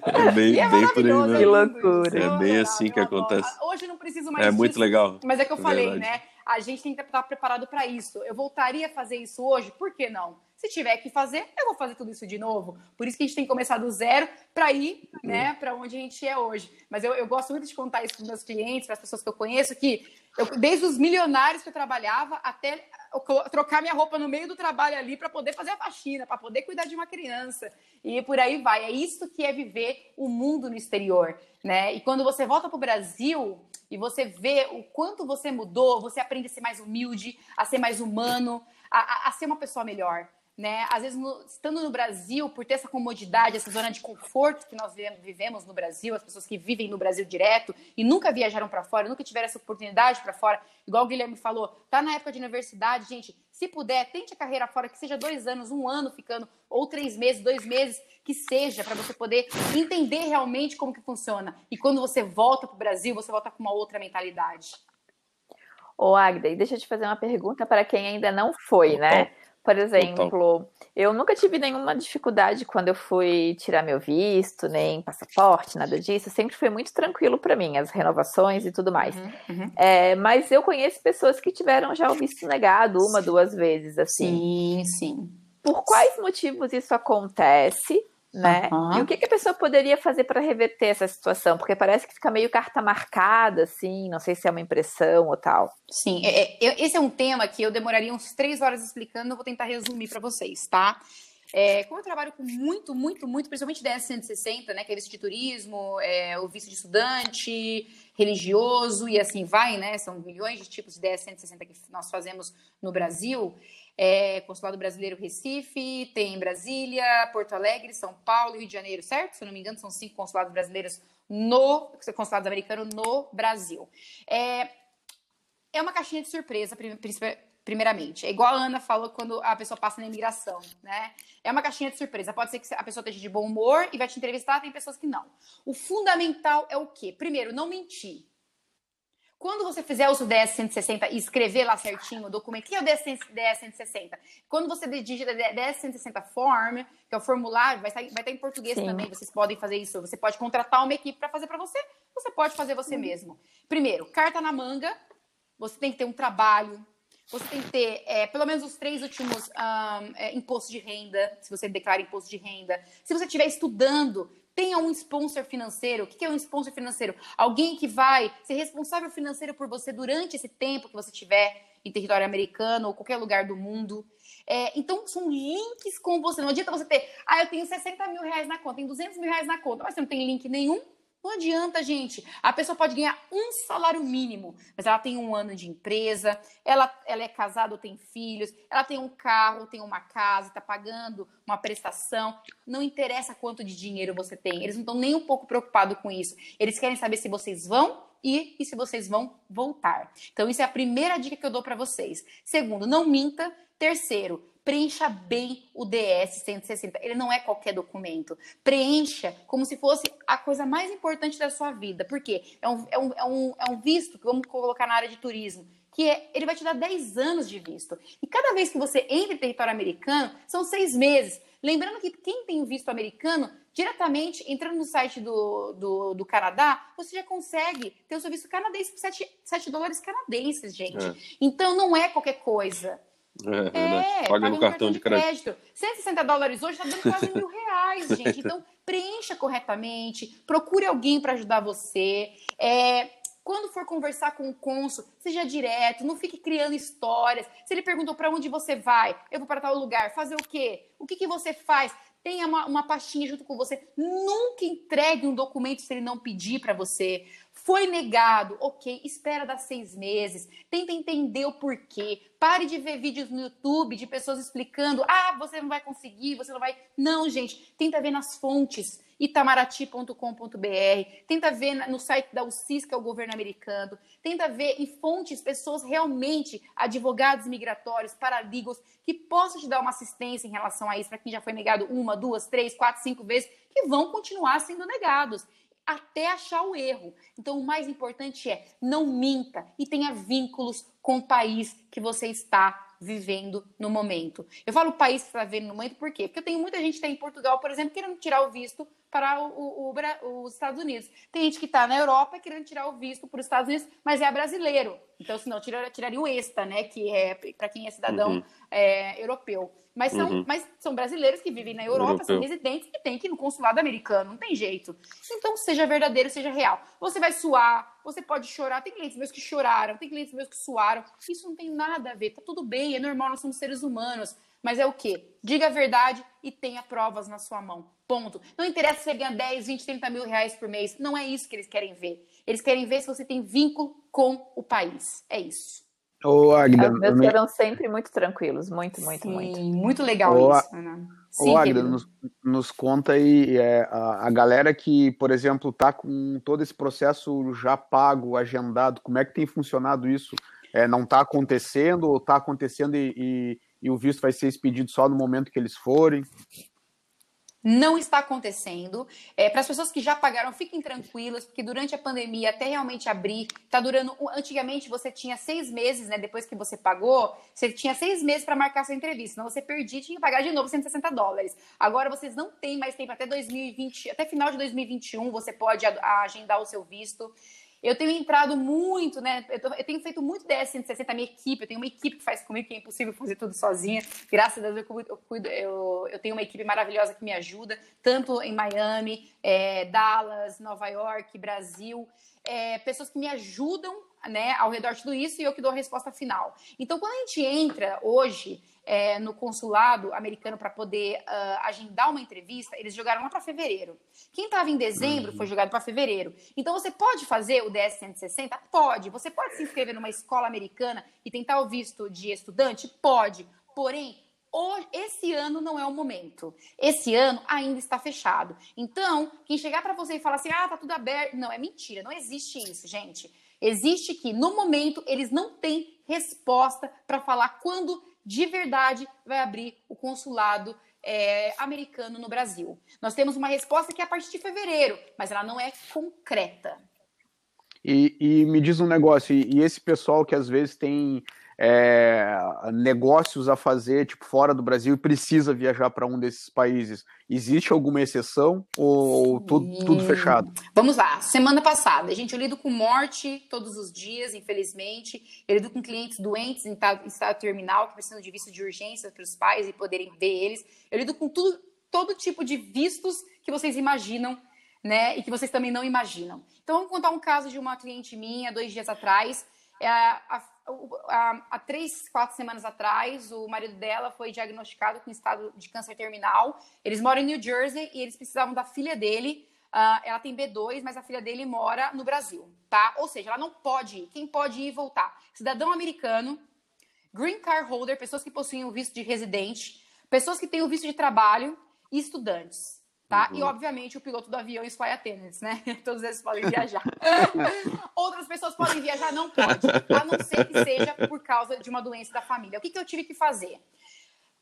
É bem, é bem por aí, né? Que loucura. É bem assim que acontece. Hoje não preciso mais É disso, muito legal. Mas é que eu é falei, verdade. né? A gente tem que estar preparado para isso. Eu voltaria a fazer isso hoje? Por que não? Se tiver que fazer, eu vou fazer tudo isso de novo. Por isso que a gente tem que começar do zero para ir, né, para onde a gente é hoje. Mas eu, eu gosto muito de contar isso para meus clientes, para as pessoas que eu conheço, que eu, desde os milionários que eu trabalhava até trocar minha roupa no meio do trabalho ali para poder fazer a faxina, para poder cuidar de uma criança. E por aí vai. É isso que é viver o mundo no exterior, né? E quando você volta para o Brasil e você vê o quanto você mudou, você aprende a ser mais humilde, a ser mais humano, a, a, a ser uma pessoa melhor né? Às vezes, no, estando no Brasil, por ter essa comodidade, essa zona de conforto que nós vivemos no Brasil, as pessoas que vivem no Brasil direto e nunca viajaram para fora, nunca tiveram essa oportunidade para fora, igual o Guilherme falou, tá na época de universidade, gente, se puder, tente a carreira fora, que seja dois anos, um ano ficando, ou três meses, dois meses, que seja, para você poder entender realmente como que funciona. E quando você volta para o Brasil, você volta com uma outra mentalidade. Ô, Agda, e deixa eu te fazer uma pergunta para quem ainda não foi, né? Por exemplo, Total. eu nunca tive nenhuma dificuldade quando eu fui tirar meu visto, nem passaporte, nada disso. Sempre foi muito tranquilo para mim, as renovações e tudo mais. Uhum, uhum. É, mas eu conheço pessoas que tiveram já o visto negado uma, duas vezes, assim. Sim, sim. Por quais motivos isso acontece? Né? Uhum. E o que, que, a pessoa poderia fazer para reverter essa situação? Porque parece que fica meio carta marcada, assim, não sei se é uma impressão ou tal. Sim, é, é, esse é um tema que eu demoraria uns três horas explicando, eu vou tentar resumir para vocês, tá? É, como eu trabalho com muito, muito, muito, principalmente DS 160, né, que é visto de turismo, é, o visto de estudante, religioso e assim vai, né? São milhões de tipos de DS 160 que nós fazemos no Brasil é, Consulado Brasileiro Recife, tem Brasília, Porto Alegre, São Paulo Rio de Janeiro, certo? Se eu não me engano, são cinco consulados brasileiros no consulados americanos no Brasil. É, é uma caixinha de surpresa, primeiramente. É igual a Ana falou quando a pessoa passa na imigração, né? É uma caixinha de surpresa. Pode ser que a pessoa esteja de bom humor e vai te entrevistar, tem pessoas que não. O fundamental é o quê? Primeiro, não mentir. Quando você fizer o seu DS 160 e escrever lá certinho o documento, o que é o DS 160? Quando você digita DS 160 Form, que é o formulário, vai estar, vai estar em português Sim. também, vocês podem fazer isso. Você pode contratar uma equipe para fazer para você, você pode fazer você mesmo. Primeiro, carta na manga, você tem que ter um trabalho, você tem que ter é, pelo menos os três últimos um, é, impostos de renda, se você declara imposto de renda. Se você estiver estudando, tenha um sponsor financeiro. O que é um sponsor financeiro? Alguém que vai ser responsável financeiro por você durante esse tempo que você estiver em território americano ou qualquer lugar do mundo. É, então, são links com você. Não adianta você ter, ah, eu tenho 60 mil reais na conta, tenho 200 mil reais na conta, mas você não tem link nenhum não adianta, gente. A pessoa pode ganhar um salário mínimo, mas ela tem um ano de empresa, ela, ela é casada ou tem filhos, ela tem um carro, tem uma casa, está pagando uma prestação. Não interessa quanto de dinheiro você tem. Eles não estão nem um pouco preocupados com isso. Eles querem saber se vocês vão ir e se vocês vão voltar. Então, isso é a primeira dica que eu dou para vocês. Segundo, não minta. Terceiro, preencha bem o DS 160. Ele não é qualquer documento. Preencha como se fosse a coisa mais importante da sua vida. Por quê? É um, é um, é um, é um visto que vamos colocar na área de turismo. Que é, ele vai te dar 10 anos de visto. E cada vez que você entra em território americano, são seis meses. Lembrando que quem tem visto americano, diretamente entrando no site do, do, do, Canadá, você já consegue ter o seu visto canadense por 7, 7 dólares canadenses, gente. É. Então não é qualquer coisa. É, é paga no cartão de crédito. crédito. 160 dólares hoje está dando quase mil reais, (laughs) gente. Então, preencha corretamente, procure alguém para ajudar você. É, quando for conversar com o cônsul, seja direto, não fique criando histórias. Se ele perguntou para onde você vai, eu vou para tal lugar, fazer o quê? O que, que você faz? Tenha uma, uma pastinha junto com você. Nunca entregue um documento se ele não pedir para você. Foi negado, ok, espera dar seis meses, tenta entender o porquê. Pare de ver vídeos no YouTube de pessoas explicando: ah, você não vai conseguir, você não vai. Não, gente, tenta ver nas fontes itamaraty.com.br, tenta ver no site da UCIS, que é o governo americano, tenta ver em fontes pessoas realmente, advogados migratórios, paraligos, que possam te dar uma assistência em relação a isso, para quem já foi negado uma, duas, três, quatro, cinco vezes, que vão continuar sendo negados até achar o erro. Então, o mais importante é não minta e tenha vínculos com o país que você está vivendo no momento. Eu falo o país que está vivendo no momento por quê? Porque eu tenho muita gente que está em Portugal, por exemplo, querendo tirar o visto para o, o, os Estados Unidos. Tem gente que está na Europa querendo tirar o visto para os Estados Unidos, mas é brasileiro. Então, senão, tiraria, tiraria o ESTA, né? Que é para quem é cidadão uhum. é, europeu. Mas são, uhum. mas são brasileiros que vivem na Europa, Europeu. são residentes e tem que ir no consulado americano, não tem jeito. Então, seja verdadeiro, seja real. Você vai suar, você pode chorar. Tem clientes meus que choraram, tem clientes meus que suaram. Isso não tem nada a ver, tá tudo bem, é normal, nós somos seres humanos. Mas é o quê? Diga a verdade e tenha provas na sua mão. Ponto. Não interessa se você ganha 10, 20, 30 mil reais por mês. Não é isso que eles querem ver. Eles querem ver se você tem vínculo com o país. É isso. Ô, Agda, Os meus foram sempre muito tranquilos, muito, muito, Sim, muito. Muito legal Ô, isso, Ana. Sim, Ô, Agda, nos, nos, conta aí é, a, a, galera que, por exemplo, tá com todo esse processo já pago, agendado, como é que tem funcionado isso? É, não está acontecendo ou está acontecendo e, e, e, o visto vai ser expedido só no momento que eles forem? Não está acontecendo. É, Para as pessoas que já pagaram, fiquem tranquilas, porque durante a pandemia, até realmente abrir, está durando. Antigamente você tinha seis meses, né? Depois que você pagou, você tinha seis meses para marcar sua entrevista. Senão você perdia tinha que pagar de novo 160 dólares. Agora vocês não têm mais tempo, até 2020, até final de 2021, você pode agendar o seu visto. Eu tenho entrado muito, né? Eu, tô, eu tenho feito muito DS 160, a minha equipe, eu tenho uma equipe que faz comigo, que é impossível fazer tudo sozinha. Graças a Deus eu, cuido, eu, cuido, eu, eu tenho uma equipe maravilhosa que me ajuda, tanto em Miami, é, Dallas, Nova York, Brasil. É, pessoas que me ajudam né, ao redor de tudo isso e eu que dou a resposta final. Então, quando a gente entra hoje é, no consulado americano para poder uh, agendar uma entrevista, eles jogaram lá para fevereiro. Quem estava em dezembro uhum. foi jogado para fevereiro. Então você pode fazer o DS 160? Pode. Você pode se inscrever numa escola americana e tentar o visto de estudante? Pode. Porém, esse ano não é o momento. Esse ano ainda está fechado. Então, quem chegar para você e falar assim, ah, tá tudo aberto. Não, é mentira. Não existe isso, gente. Existe que, no momento, eles não têm resposta para falar quando de verdade vai abrir o consulado é, americano no Brasil. Nós temos uma resposta que é a partir de fevereiro, mas ela não é concreta. E, e me diz um negócio, e, e esse pessoal que às vezes tem é, negócios a fazer, tipo, fora do Brasil e precisa viajar para um desses países, existe alguma exceção ou, tudo, tudo, fechado? Vamos lá. Semana passada, a gente eu lido com morte todos os dias, infelizmente. Eu lido com clientes doentes em estado, terminal que precisam de visto de urgência para os pais e poderem ver eles. Eu lido com tudo, todo tipo de vistos que vocês imaginam né? E que vocês também não imaginam. Então, vamos contar um caso de uma cliente minha, dois dias atrás. É, a, há, três, quatro semanas atrás, o marido dela foi diagnosticado com estado de câncer terminal. Eles moram em New Jersey e eles precisavam da filha dele. Uh, ela tem B2, mas a filha dele mora no Brasil, tá? Ou seja, ela não pode ir. Quem pode ir e voltar? Cidadão americano, green card holder, pessoas que possuem o visto de residente, pessoas que têm o visto de trabalho e estudantes tá? Uhum. E, obviamente, o piloto do avião e flight attendants, né? (laughs) Todos eles podem viajar. (laughs) Outras pessoas podem viajar? Não pode, a não ser que seja por causa de uma doença da família. O que, que eu tive que fazer?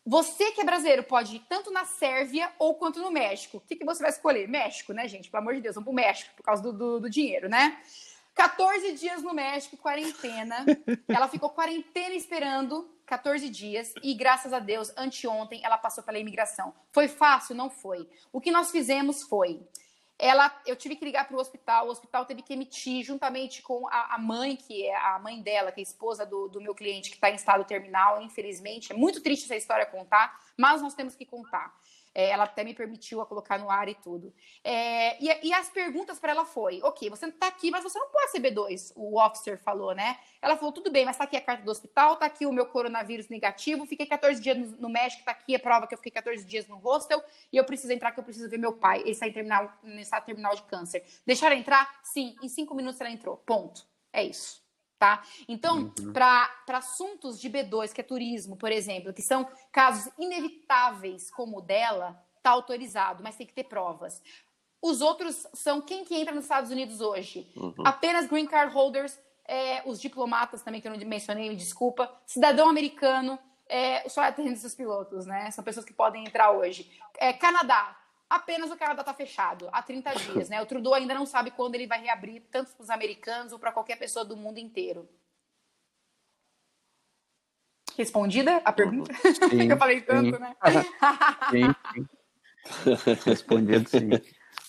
Você que é brasileiro pode ir tanto na Sérvia ou quanto no México. O que, que você vai escolher? México, né, gente? Pelo amor de Deus, vamos pro México, por causa do, do, do dinheiro, né? 14 dias no México, quarentena. Ela ficou quarentena esperando 14 dias e, graças a Deus, anteontem ela passou pela imigração. Foi fácil? Não foi. O que nós fizemos foi. Ela, eu tive que ligar para o hospital, o hospital teve que emitir, juntamente com a, a, mãe, que é a mãe dela, que é esposa do, do meu cliente, que está em estado terminal, infelizmente. É muito triste essa história contar, mas nós temos que contar. É, ela até me permitiu a colocar no ar e tudo. É, e, e, as perguntas para ela foi: ok, você está aqui, mas você não pode ser B2, o officer falou, né? Ela falou: tudo bem, mas está aqui a carta do hospital, está aqui o meu coronavírus negativo, fiquei 14 dias no, no México, está aqui a prova que eu fiquei 14 dias no hostel e eu preciso entrar, que eu preciso ver meu pai. Ele está em terminal, estado terminal de câncer. Deixaram entrar? Sim, em cinco minutos ela entrou. Ponto. É isso tá? Então, uhum. para assuntos de B2, que é turismo, por exemplo, que são casos inevitáveis como o dela, tá autorizado, mas tem que ter provas. Os outros são quem que entra nos Estados Unidos hoje? Uhum. Apenas green card holders, é, os diplomatas também, que eu não mencionei, me desculpa, cidadão americano, é, só atendentes dos pilotos, né? São pessoas que podem entrar hoje. É, Canadá, apenas o Canadá está fechado há 30 (laughs) dias, né? O Trudeau ainda não sabe quando ele vai reabrir, tanto para os americanos ou para qualquer pessoa do mundo inteiro. Respondida a pergunta? (laughs) Sim, eu falei tanto, sim. né? (laughs) sim, sim. Respondido, sim.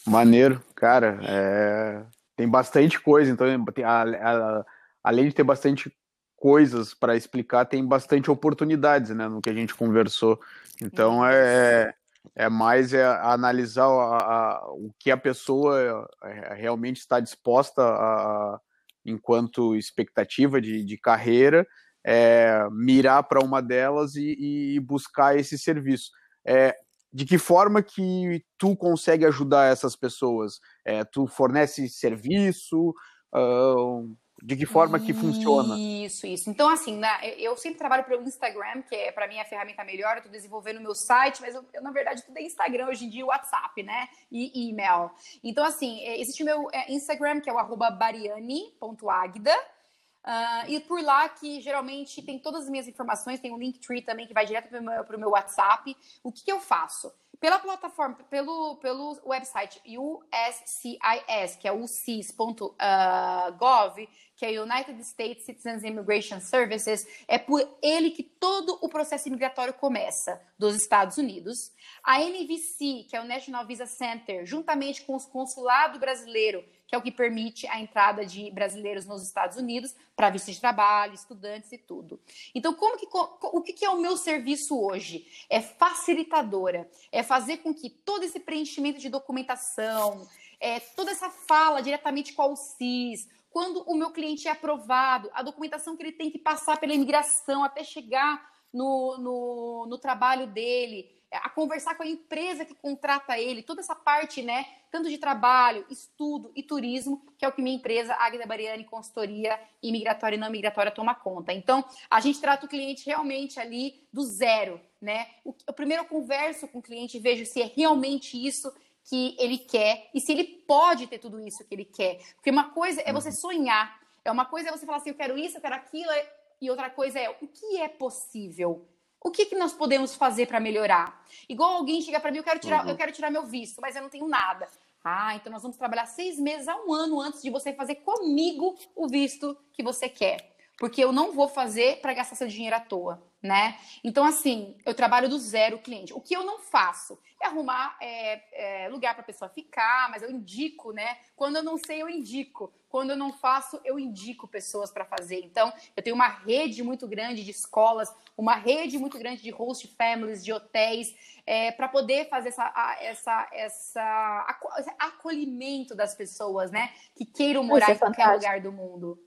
Maneiro, cara. É... Tem bastante coisa, então, tem, a, a, além de ter bastante coisas para explicar, tem bastante oportunidades, né, no que a gente conversou. Então, é, é mais é analisar a, a, o que a pessoa é, realmente está disposta a, enquanto expectativa de, de carreira, é, mirar para uma delas e, e, buscar esse serviço. É, de que forma que tu consegue ajudar essas pessoas? É, tu fornece serviço? Uh, de que forma que funciona? Isso, isso. Então, assim, né, eu sempre trabalho pelo Instagram, que é para mim a ferramenta melhor. Eu estou desenvolvendo o meu site, mas eu, eu, na verdade, tudo é Instagram hoje em dia, WhatsApp, né? E e-mail. Então, assim, é, existe o meu é, Instagram, que é o bariani.agda. Uh, e por lá que geralmente tem todas as minhas informações, tem um Linktree também que vai direto para o meu, meu, WhatsApp. O que, que eu faço? Pela plataforma, pelo, pelo website USCIS, que é ucis.gov, que é United States Citizens Immigration Services, é por ele que todo o processo imigratório começa dos Estados Unidos. A NVC, que é o National Visa Center, juntamente com o consulado brasileiro, que é o que permite a entrada de brasileiros nos Estados Unidos para visto de trabalho, estudantes e tudo. Então, como que, o que é o meu serviço hoje? É facilitadora, é fazer com que todo esse preenchimento de documentação, é, toda essa fala diretamente com o CIS, quando o meu cliente é aprovado, a documentação que ele tem que passar pela imigração até chegar no, no, no trabalho dele, a conversar com a empresa que contrata ele, toda essa parte, né, tanto de trabalho, estudo e turismo, que é o que minha empresa, Águida Bariani Consultoria Imigratória e Não Migratória, toma conta. Então, a gente trata o cliente realmente ali do zero, né? O, o primeiro eu converso com o cliente e vejo se é realmente isso que ele quer e se ele pode ter tudo isso que ele quer. Porque uma coisa é você uhum. sonhar, É uma coisa é você falar assim, eu quero isso, eu quero aquilo, e outra coisa é o que é possível. O que, que nós podemos fazer para melhorar? Igual alguém chega para mim, eu quero tirar, uhum. eu quero tirar meu visto, mas eu não tenho nada. Ah, então nós vamos trabalhar seis meses a um ano antes de você fazer comigo o visto que você quer. Porque eu não vou fazer para gastar seu dinheiro à toa, né? Então, assim, eu trabalho do zero cliente. O que eu não faço é arrumar é, é, lugar para a pessoa ficar, mas eu indico, né? Quando eu não sei, eu indico. Quando eu não faço, eu indico pessoas para fazer. Então, eu tenho uma rede muito grande de escolas, uma rede muito grande de host families, de hotéis, é, para poder fazer essa, essa, essa acolhimento das pessoas, né? Que queiram morar é em qualquer lugar do mundo.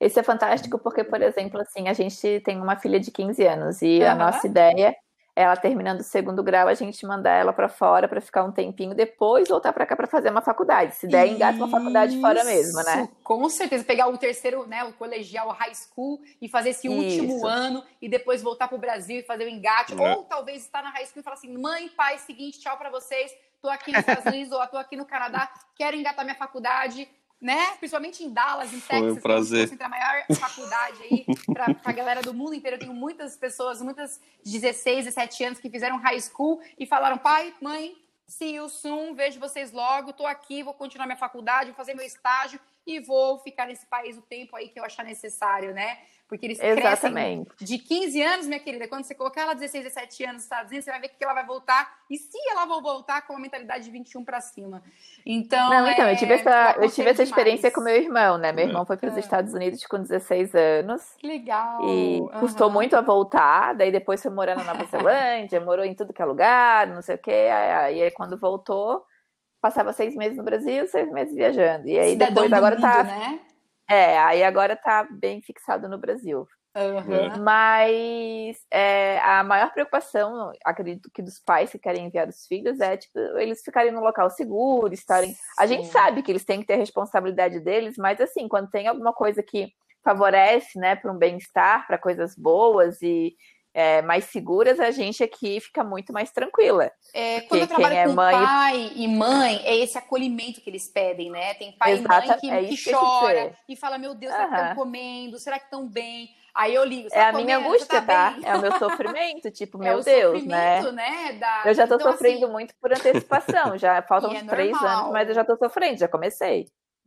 Esse é fantástico porque, por exemplo, assim, a gente tem uma filha de 15 anos e uhum. a nossa ideia ela terminando o segundo grau, a gente mandar ela para fora para ficar um tempinho, depois voltar para cá para fazer uma faculdade. Se der, engata uma faculdade fora mesmo, né? Com certeza, pegar o terceiro, né, o colegial, o high school e fazer esse último Isso. ano e depois voltar para o Brasil e fazer o engate, é. ou talvez estar na high school e falar assim: "Mãe, pai, seguinte, tchau para vocês. Tô aqui nos Estados Unidos ou tô aqui no Canadá, quero engatar minha faculdade, né? Principalmente em Dallas, em Texas, Foi um prazer. Que é a maior (laughs) faculdade aí para a galera do mundo inteiro. Eu tenho muitas pessoas, muitas de 16, 17 anos que fizeram high school e falaram: pai, mãe, see you soon, vejo vocês logo, tô aqui, vou continuar minha faculdade, vou fazer meu estágio e vou ficar nesse país o tempo aí que eu achar necessário, né? Porque eles Exatamente. crescem de 15 anos, minha querida. Quando você colocar ela 16, 17 anos nos Estados Unidos, você vai ver que ela vai voltar. E se ela vai voltar com uma mentalidade de 21 para cima. Então. Não, então, é, eu tive essa, eu tive essa experiência com meu irmão, né? Meu irmão foi para os é. Estados Unidos com 16 anos. Que legal. E uhum. custou muito a voltar. Daí depois foi morar na Nova (laughs) Zelândia, morou em tudo que é lugar, não sei o quê. Aí, aí quando voltou passava seis meses no Brasil, seis meses viajando. E aí Cidadão depois agora tá mundo, tá. Né? É, aí agora tá bem fixado no Brasil. Uhum. Mas é, a maior preocupação, acredito que dos pais que querem enviar os filhos é tipo, eles ficarem no local seguro, estarem. Sim. A gente sabe que eles têm que ter a responsabilidade deles, mas assim, quando tem alguma coisa que favorece, né, para um bem-estar, para coisas boas e é, mais seguras, a gente aqui fica muito mais tranquila. É, quando eu trabalho é com mãe... pai e mãe, é esse acolhimento que eles pedem, né? Tem pai e mãe que, é que chora e fala, meu Deus, será que estão comendo? Será que estão bem? Aí eu ligo. É a comendo? minha angústia, tá? tá? É o meu sofrimento, tipo, (laughs) é meu Deus, né? né? Da... Eu já tô então, sofrendo assim... muito por antecipação. Já (laughs) faltam uns é três anos, mas eu já tô sofrendo, já comecei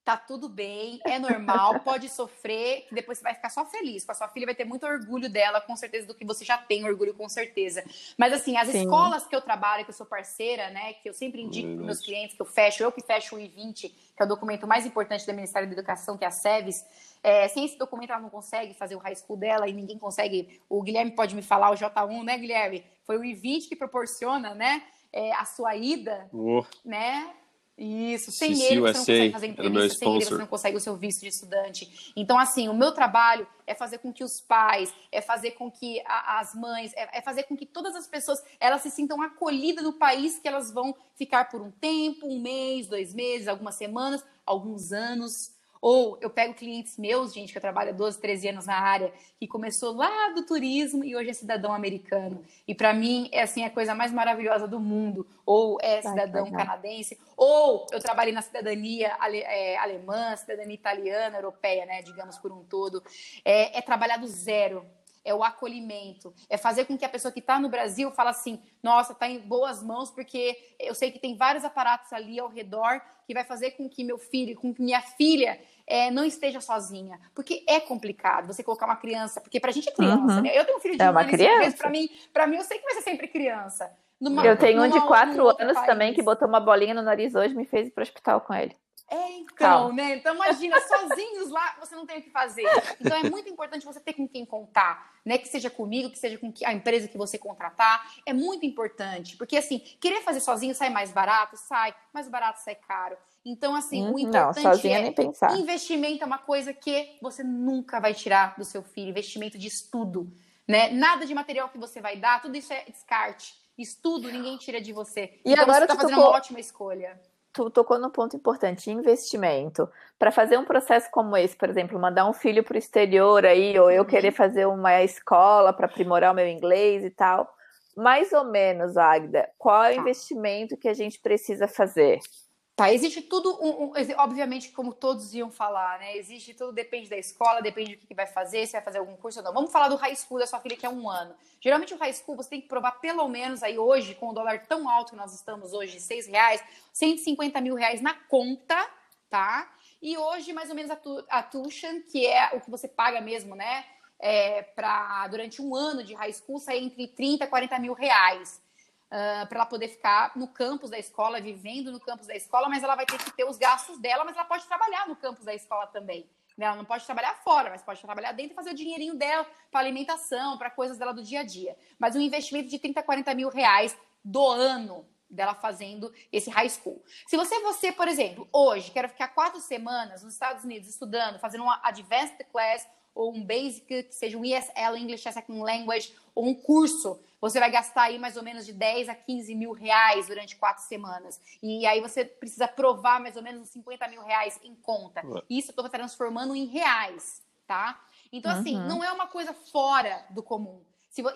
tá tudo bem, é normal, pode sofrer, que depois você vai ficar só feliz. Com a sua filha vai ter muito orgulho dela, com certeza, do que você já tem orgulho, com certeza. Mas assim, as Sim. escolas que eu trabalho, que eu sou parceira, né, que eu sempre indico para meus clientes, que eu fecho, eu que fecho o I-20, que é o documento mais importante do Ministério da Educação, que é a SEVES, é, sem esse documento ela não consegue fazer o high school dela e ninguém consegue. O Guilherme pode me falar, o J1, né, Guilherme? Foi o I-20 que proporciona, né, é, a sua ida, oh. né? Isso, sem CC ele você não consegue fazer entrevista, sem ele você não consegue o seu visto de estudante. Então, assim, o meu trabalho é fazer com que os pais, é fazer com que a, as mães, é, é, fazer com que todas as pessoas, elas se sintam acolhidas no país que elas vão ficar por um tempo, um mês, dois meses, algumas semanas, alguns anos, ou eu pego clientes meus, gente, que eu trabalho há 12, 13 anos na área, que começou lá do turismo e hoje é cidadão americano. E para mim é assim a coisa mais maravilhosa do mundo. Ou é cidadão canadense, ou eu trabalhei na cidadania ale, é, alemã, cidadania italiana, europeia, né, digamos por um todo. É, é trabalhar do zero é o acolhimento, é fazer com que a pessoa que está no Brasil fale assim, nossa, está em boas mãos, porque eu sei que tem vários aparatos ali ao redor que vai fazer com que meu filho, com que minha filha é, não esteja sozinha, porque é complicado você colocar uma criança, porque para a gente é criança, uhum. né? Eu tenho um filho de é uma criança. Para mim, para mim eu sei que vai ser sempre criança. Numa, eu tenho um de quatro anos também que botou uma bolinha no nariz hoje, me fez ir para o hospital com ele. É, então, Calma. né? Então, imagina, (laughs) sozinhos lá, você não tem o que fazer. Então, é muito importante você ter com quem contar, né? Que seja comigo, que seja com a empresa que você contratar. É muito importante, porque, assim, querer fazer sozinho sai mais barato? Sai. Mais barato sai caro. Então, assim, hum, o importante não, é nem pensar. investimento é uma coisa que você nunca vai tirar do seu filho. Investimento de estudo, né? Nada de material que você vai dar, tudo isso é descarte. Estudo ninguém tira de você. E então, agora você está fazendo tocou... uma ótima escolha tu tocou no ponto importante, investimento. Para fazer um processo como esse, por exemplo, mandar um filho para o exterior aí, ou eu uhum. querer fazer uma escola para aprimorar o meu inglês e tal, mais ou menos, Agda, qual é o tá. investimento que a gente precisa fazer? Tá, existe tudo, um, um, obviamente, como todos iam falar, né? Existe tudo, depende da escola, depende do que, vai fazer, se vai fazer algum curso ou não. Vamos falar do high school da sua filha, que é um ano. Geralmente o high school você tem que provar pelo menos aí hoje, com o dólar tão alto que nós estamos hoje, seis reais, 150 mil reais na conta, tá? E hoje, mais ou menos, a, tu, a tuition, que é o que você paga mesmo, né? É, para durante um ano de high school, sair entre 30 e 40 mil reais uh, ah, para ela poder ficar no campus da escola, vivendo no campus da escola, mas ela vai ter que ter os gastos dela, mas ela pode trabalhar no campus da escola também. Né? Ela não pode trabalhar fora, mas pode trabalhar dentro e fazer o dinheirinho dela para alimentação, para coisas dela do dia a dia. Mas um investimento de 30, 40 mil reais do ano dela fazendo esse high school. Se você, você, por exemplo, hoje quer ficar quatro semanas nos Estados Unidos estudando, fazendo uma advanced class ou um basic, que seja um ESL, English Second Language, ou um curso, você vai gastar aí mais ou menos de 10 a 15 mil reais durante quatro semanas. E aí você precisa provar mais ou menos uns 50 mil reais em conta. Isso eu estou transformando em reais, tá? Então, assim, uhum. não é uma coisa fora do comum.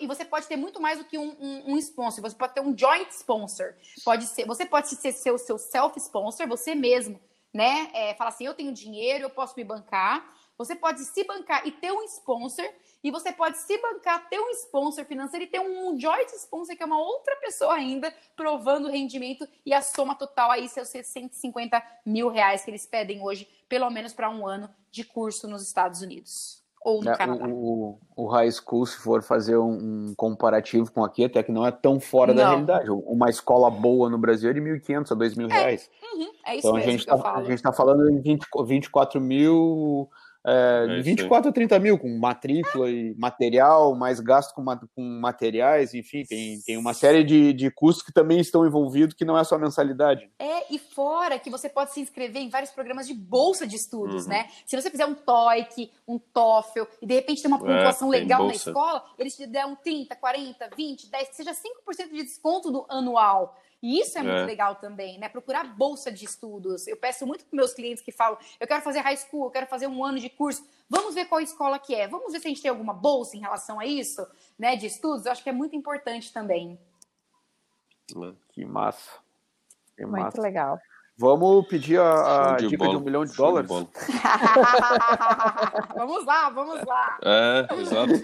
e você pode ter muito mais do que um, um, um, sponsor. Você pode ter um joint sponsor. Pode ser, você pode ser seu, seu self-sponsor, você mesmo, né? É, fala assim, eu tenho dinheiro, eu posso me bancar. Você pode se bancar e ter um sponsor, e você pode se bancar, ter um sponsor financeiro e ter um joint sponsor, que é uma outra pessoa ainda, provando o rendimento e a soma total aí, seus 150 mil reais que eles pedem hoje, pelo menos para um ano de curso nos Estados Unidos. Ou no é, Canadá. O, o, high school, se for fazer um, um, comparativo com aqui, até que não é tão fora não. da realidade. Uma escola boa no Brasil é de 1.500 a 2.000 é, reais. Uhum, é isso então, mesmo a gente está a gente tá falando em 20, 24 mil é, é 24 a 30 mil com matrícula e material, mais gasto com, com materiais, enfim, tem, tem uma série de, de custos que também estão envolvidos, que não é só mensalidade. É, e fora que você pode se inscrever em vários programas de bolsa de estudos, uhum. né? Se você fizer um TOEIC, um TOEFL, e de repente tem uma é, pontuação é, legal bolsa. na escola, eles te dão 30, 40, 20, 10, que seja 5% de desconto do anual. E isso é, é, muito legal também, né? Procurar bolsa de estudos. Eu peço muito para meus clientes que falam: eu quero fazer high school, eu quero fazer um ano de curso. Vamos ver qual escola que é. Vamos ver se a gente tem alguma bolsa em relação a isso, né? De estudos. Eu acho que é muito importante também. Que massa. Que massa. Muito legal. Vamos pedir a, a de dica bola. de um milhão de Show dólares? De (laughs) (laughs) vamos lá, vamos lá. É, exato.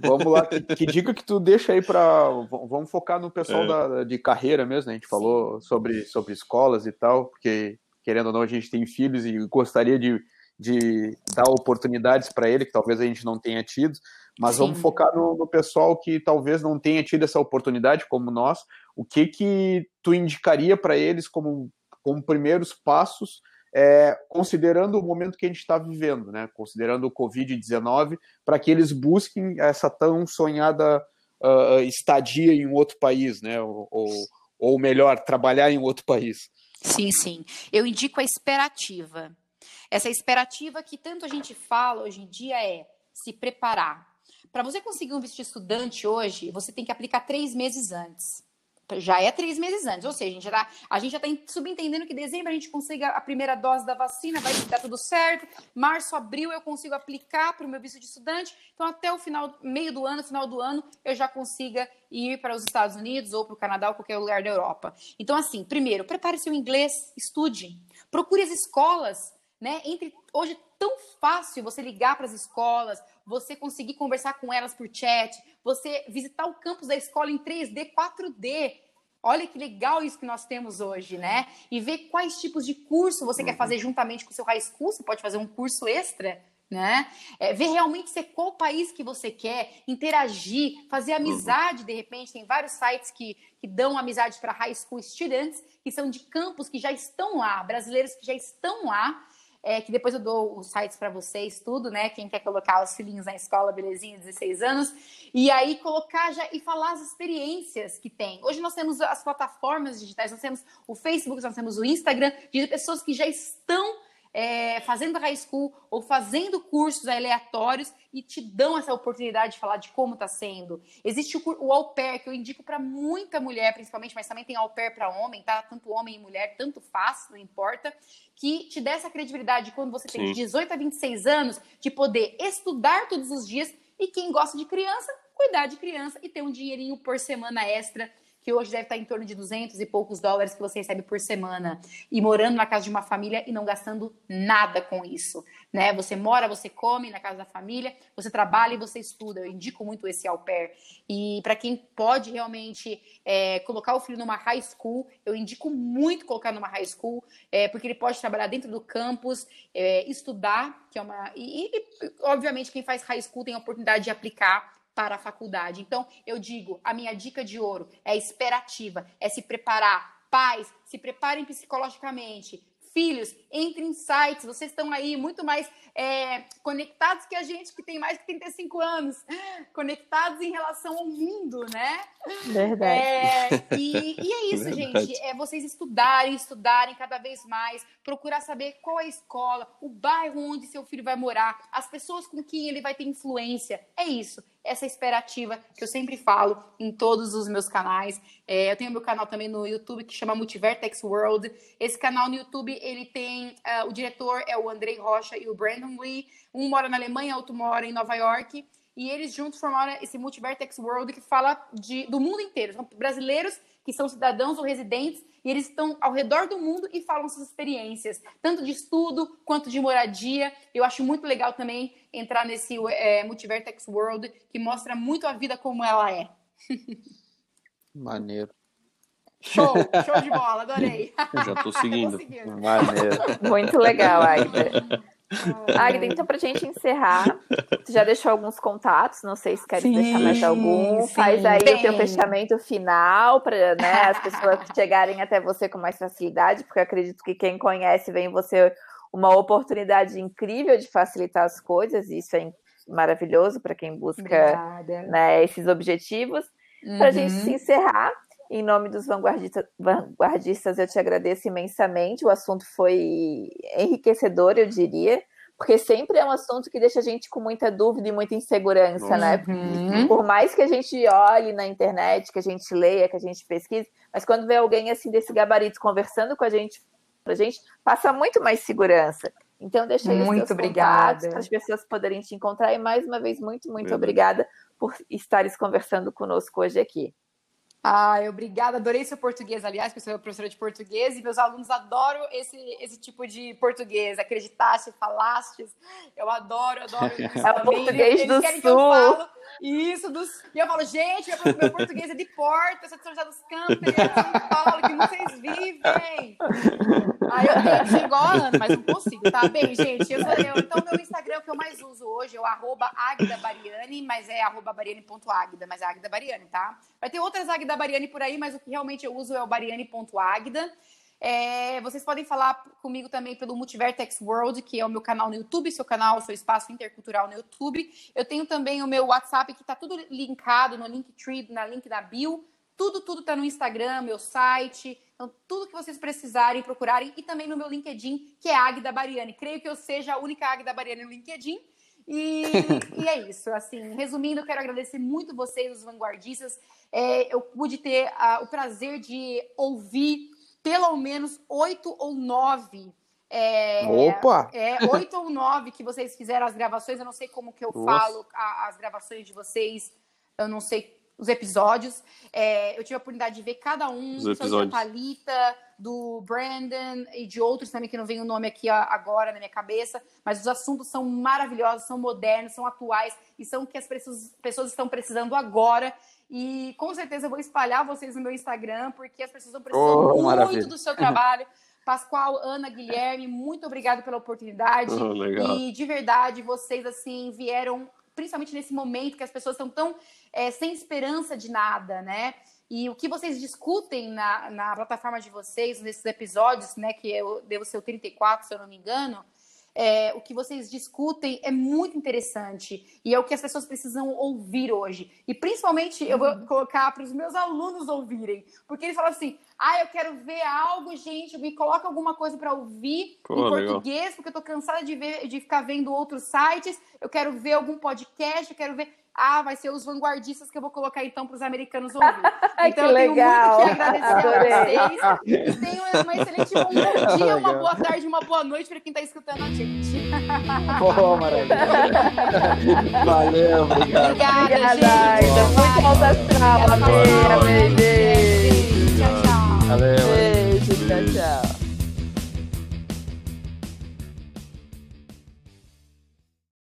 Vamos lá, que, que, dica que tu deixa aí para. Vamos focar no pessoal é. da, de carreira mesmo, né? A gente falou sobre, sobre escolas e tal, porque querendo ou não, a gente tem filhos e gostaria de, de dar oportunidades para ele, que talvez a gente não tenha tido, mas Sim. vamos focar no, no, pessoal que talvez não tenha tido essa oportunidade, como nós. O que que tu indicaria para eles como, como primeiros passos é, considerando o momento que a gente está vivendo, né? considerando o Covid-19, para que eles busquem essa tão sonhada uh, estadia em um outro país, né? ou, ou, ou melhor, trabalhar em outro país. Sim, sim. Eu indico a esperativa. Essa esperativa que tanto a gente fala hoje em dia é se preparar. Para você conseguir um visto de estudante hoje, você tem que aplicar três meses antes já é três meses antes, ou seja, a gente já está a gente já tá subentendendo que dezembro a gente consiga a primeira dose da vacina, vai dar tudo certo, março, abril eu consigo aplicar para o meu visto de estudante, então até o final, meio do ano, final do ano, eu já consiga ir para os Estados Unidos ou para o Canadá ou qualquer lugar da Europa. Então, assim, primeiro, prepare seu inglês, estude, procure as escolas, né? Entre hoje é tão fácil você ligar para as escolas, você conseguir conversar com elas por chat, você visitar o campus da escola em 3D, 4D. Olha que legal isso que nós temos hoje, né? E ver quais tipos de curso você uhum. quer fazer juntamente com o seu high school. Você pode fazer um curso extra, né? É, ver realmente ser qual país que você quer, interagir, fazer uhum. amizade, uhum. de repente. Tem vários sites que, que dão amizade para high school students, que são de campos que já estão lá, brasileiros que já estão lá, é, que depois eu dou os sites para vocês, tudo, né? Quem quer colocar os filhinhos na escola, belezinha, 16 anos. E aí colocar já e falar as experiências que tem. Hoje nós temos as plataformas digitais, nós temos o Facebook, nós temos o Instagram, de pessoas que já estão é, fazendo high school ou fazendo cursos aleatórios e te dão essa oportunidade de falar de como está sendo. Existe o, o au pair, que eu indico para muita mulher, principalmente, mas também tem au pair para homem, tá? Tanto homem e mulher, tanto faz, não importa, que te dá essa credibilidade quando você tem de 18 a 26 anos, de poder estudar todos os dias e quem gosta de criança, cuidar de criança e ter um dinheirinho por semana extra que hoje deve estar em torno de 200 e poucos dólares que você recebe por semana, e morando na casa de uma família e não gastando nada com isso, né? Você mora, você come na casa da família, você trabalha e você estuda. Eu indico muito esse au pair. E para quem pode realmente é, colocar o filho numa high school, eu indico muito colocar numa high school, é, porque ele pode trabalhar dentro do campus, é, estudar, que é uma. E, e, obviamente, quem faz high school tem a oportunidade de aplicar para a faculdade. Então, eu digo, a minha dica de ouro é esperativa, é se preparar. Pais, se preparem psicologicamente. Filhos, entrem em sites, vocês estão aí muito mais é, conectados que a gente que tem mais de 35 anos, (gasps) conectados em relação ao mundo, né? Verdade. É, e, e, é isso, (laughs) Verdade. gente. É vocês estudarem, estudarem cada vez mais, procurar saber qual é a escola, o bairro onde seu filho vai morar, as pessoas com quem ele vai ter influência. É isso essa esperativa que eu sempre falo em todos os meus canais. É, eu tenho meu canal também no YouTube que chama Multivertex World. Esse canal no YouTube ele tem uh, o diretor é o Andrei Rocha e o Brandon Lee. Um mora na Alemanha, outro mora em Nova York. E eles juntos formaram esse Multivertex World que fala de, do mundo inteiro. São brasileiros que são cidadãos ou residentes e eles estão ao redor do mundo e falam suas experiências, tanto de estudo quanto de moradia. Eu acho muito legal também entrar nesse é, Multivertex World, que mostra muito a vida como ela é. (laughs) Maneiro. Show, show de bola, adorei. Já (laughs) tô seguindo. seguindo. Maneiro. Muito legal, Aida. (laughs) (laughs) Agda, então pra gente encerrar, tu já deixou alguns contatos, não sei se quer deixar mais algum. Sim, Faz aí bem. o teu fechamento final para né, as (laughs) pessoas chegarem até você com mais facilidade, porque eu acredito que quem conhece vem você uma oportunidade incrível de facilitar as coisas, e isso é maravilhoso para quem busca né, esses objetivos. Uhum. Para a gente se encerrar, em nome dos vanguardistas, vanguardistas, eu te agradeço imensamente. O assunto foi enriquecedor, eu diria, porque sempre é um assunto que deixa a gente com muita dúvida e muita insegurança, né? Uhum. Por mais que a gente olhe na internet, que a gente leia, que a gente pesquise, mas quando vê alguém assim desse gabarito conversando com a gente, a gente passa muito mais segurança. Então, deixa aí muito obrigada para as pessoas poderem te encontrar. E mais uma vez, muito, muito obrigada por estares conversando conosco hoje aqui. Ai, obrigada, adorei seu português, aliás, porque eu sou professora de português e meus alunos adoram esse, esse tipo de português, acreditaste, falastes, eu adoro, adoro isso. É o português do sul. Isso, dos... e eu falo, gente, meu, meu português é de porta, eu sou de São José dos Campos, é de São Paulo, que vocês vivem. Aí eu (laughs) ser igual a Ana, mas não consigo, tá? Bem, gente, eu, eu, então meu Instagram que eu mais uso hoje é o arroba Bariani, mas é arroba bariani.agda, mas é Agda Bariani, tá? Vai ter outras Agda Bariani por aí, mas o que realmente eu uso é o bariani.agda. É, vocês podem falar comigo também pelo Multivertex World, que é o meu canal no YouTube, seu canal, seu espaço intercultural no YouTube. Eu tenho também o meu WhatsApp, que está tudo linkado no Linktree, na link da bio. Tudo, tudo está no Instagram, meu site. Então, tudo que vocês precisarem, procurarem. E também no meu LinkedIn, que é Agda Bariani. Creio que eu seja a única Agda Bariani no LinkedIn. E, e, é isso, assim, resumindo, eu quero agradecer muito vocês, os vanguardistas. É, eu pude ter uh, o prazer de ouvir pelo menos oito ou nove. É, Opa! É, oito ou nove que vocês fizeram as gravações. Eu não sei como que eu Nossa. falo a, as gravações de vocês. Eu não sei os episódios. É, eu tive a oportunidade de ver cada um, os da Thalita, do Brandon e de outros também que não vem o nome aqui agora na minha cabeça, mas os assuntos são maravilhosos, são modernos, são atuais e são o que as pessoas, estão precisando agora. E com certeza eu vou espalhar vocês no meu Instagram, porque as pessoas estão precisando oh, muito do seu trabalho. Pascoal, Ana, Guilherme, muito obrigado pela oportunidade. Oh, e de verdade, vocês assim vieram, principalmente nesse momento que as pessoas estão tão é, sem esperança de nada, né? E o que vocês discutem na, na plataforma de vocês, nesses episódios, né? Que eu devo ser o 34, se eu não me engano é, o que vocês discutem é muito interessante e é o que as pessoas precisam ouvir hoje. E principalmente eu vou uhum. colocar para os meus alunos ouvirem, porque eles falam assim: ah, eu quero ver algo, gente, me coloca alguma coisa para ouvir Pô, em legal. português, porque eu estou cansada de, ver, de ficar vendo outros sites, eu quero ver algum podcast, eu quero ver. Ah, vai ser os vanguardistas que eu vou colocar então para os americanos (laughs) ouvir. Então, que eu tenho legal. muito que agradecer Adorei. a vocês. (laughs) E tenham uma excelente bom dia, uma boa tarde, uma boa noite para quem está escutando a gente. (laughs) Boa, maravilha. Valeu, obrigado. Obrigada, Obrigada gente. Muito bom astral. Amei, amei. Beijo. Tchau, tchau. Valeu. Beijo, tchau, tchau.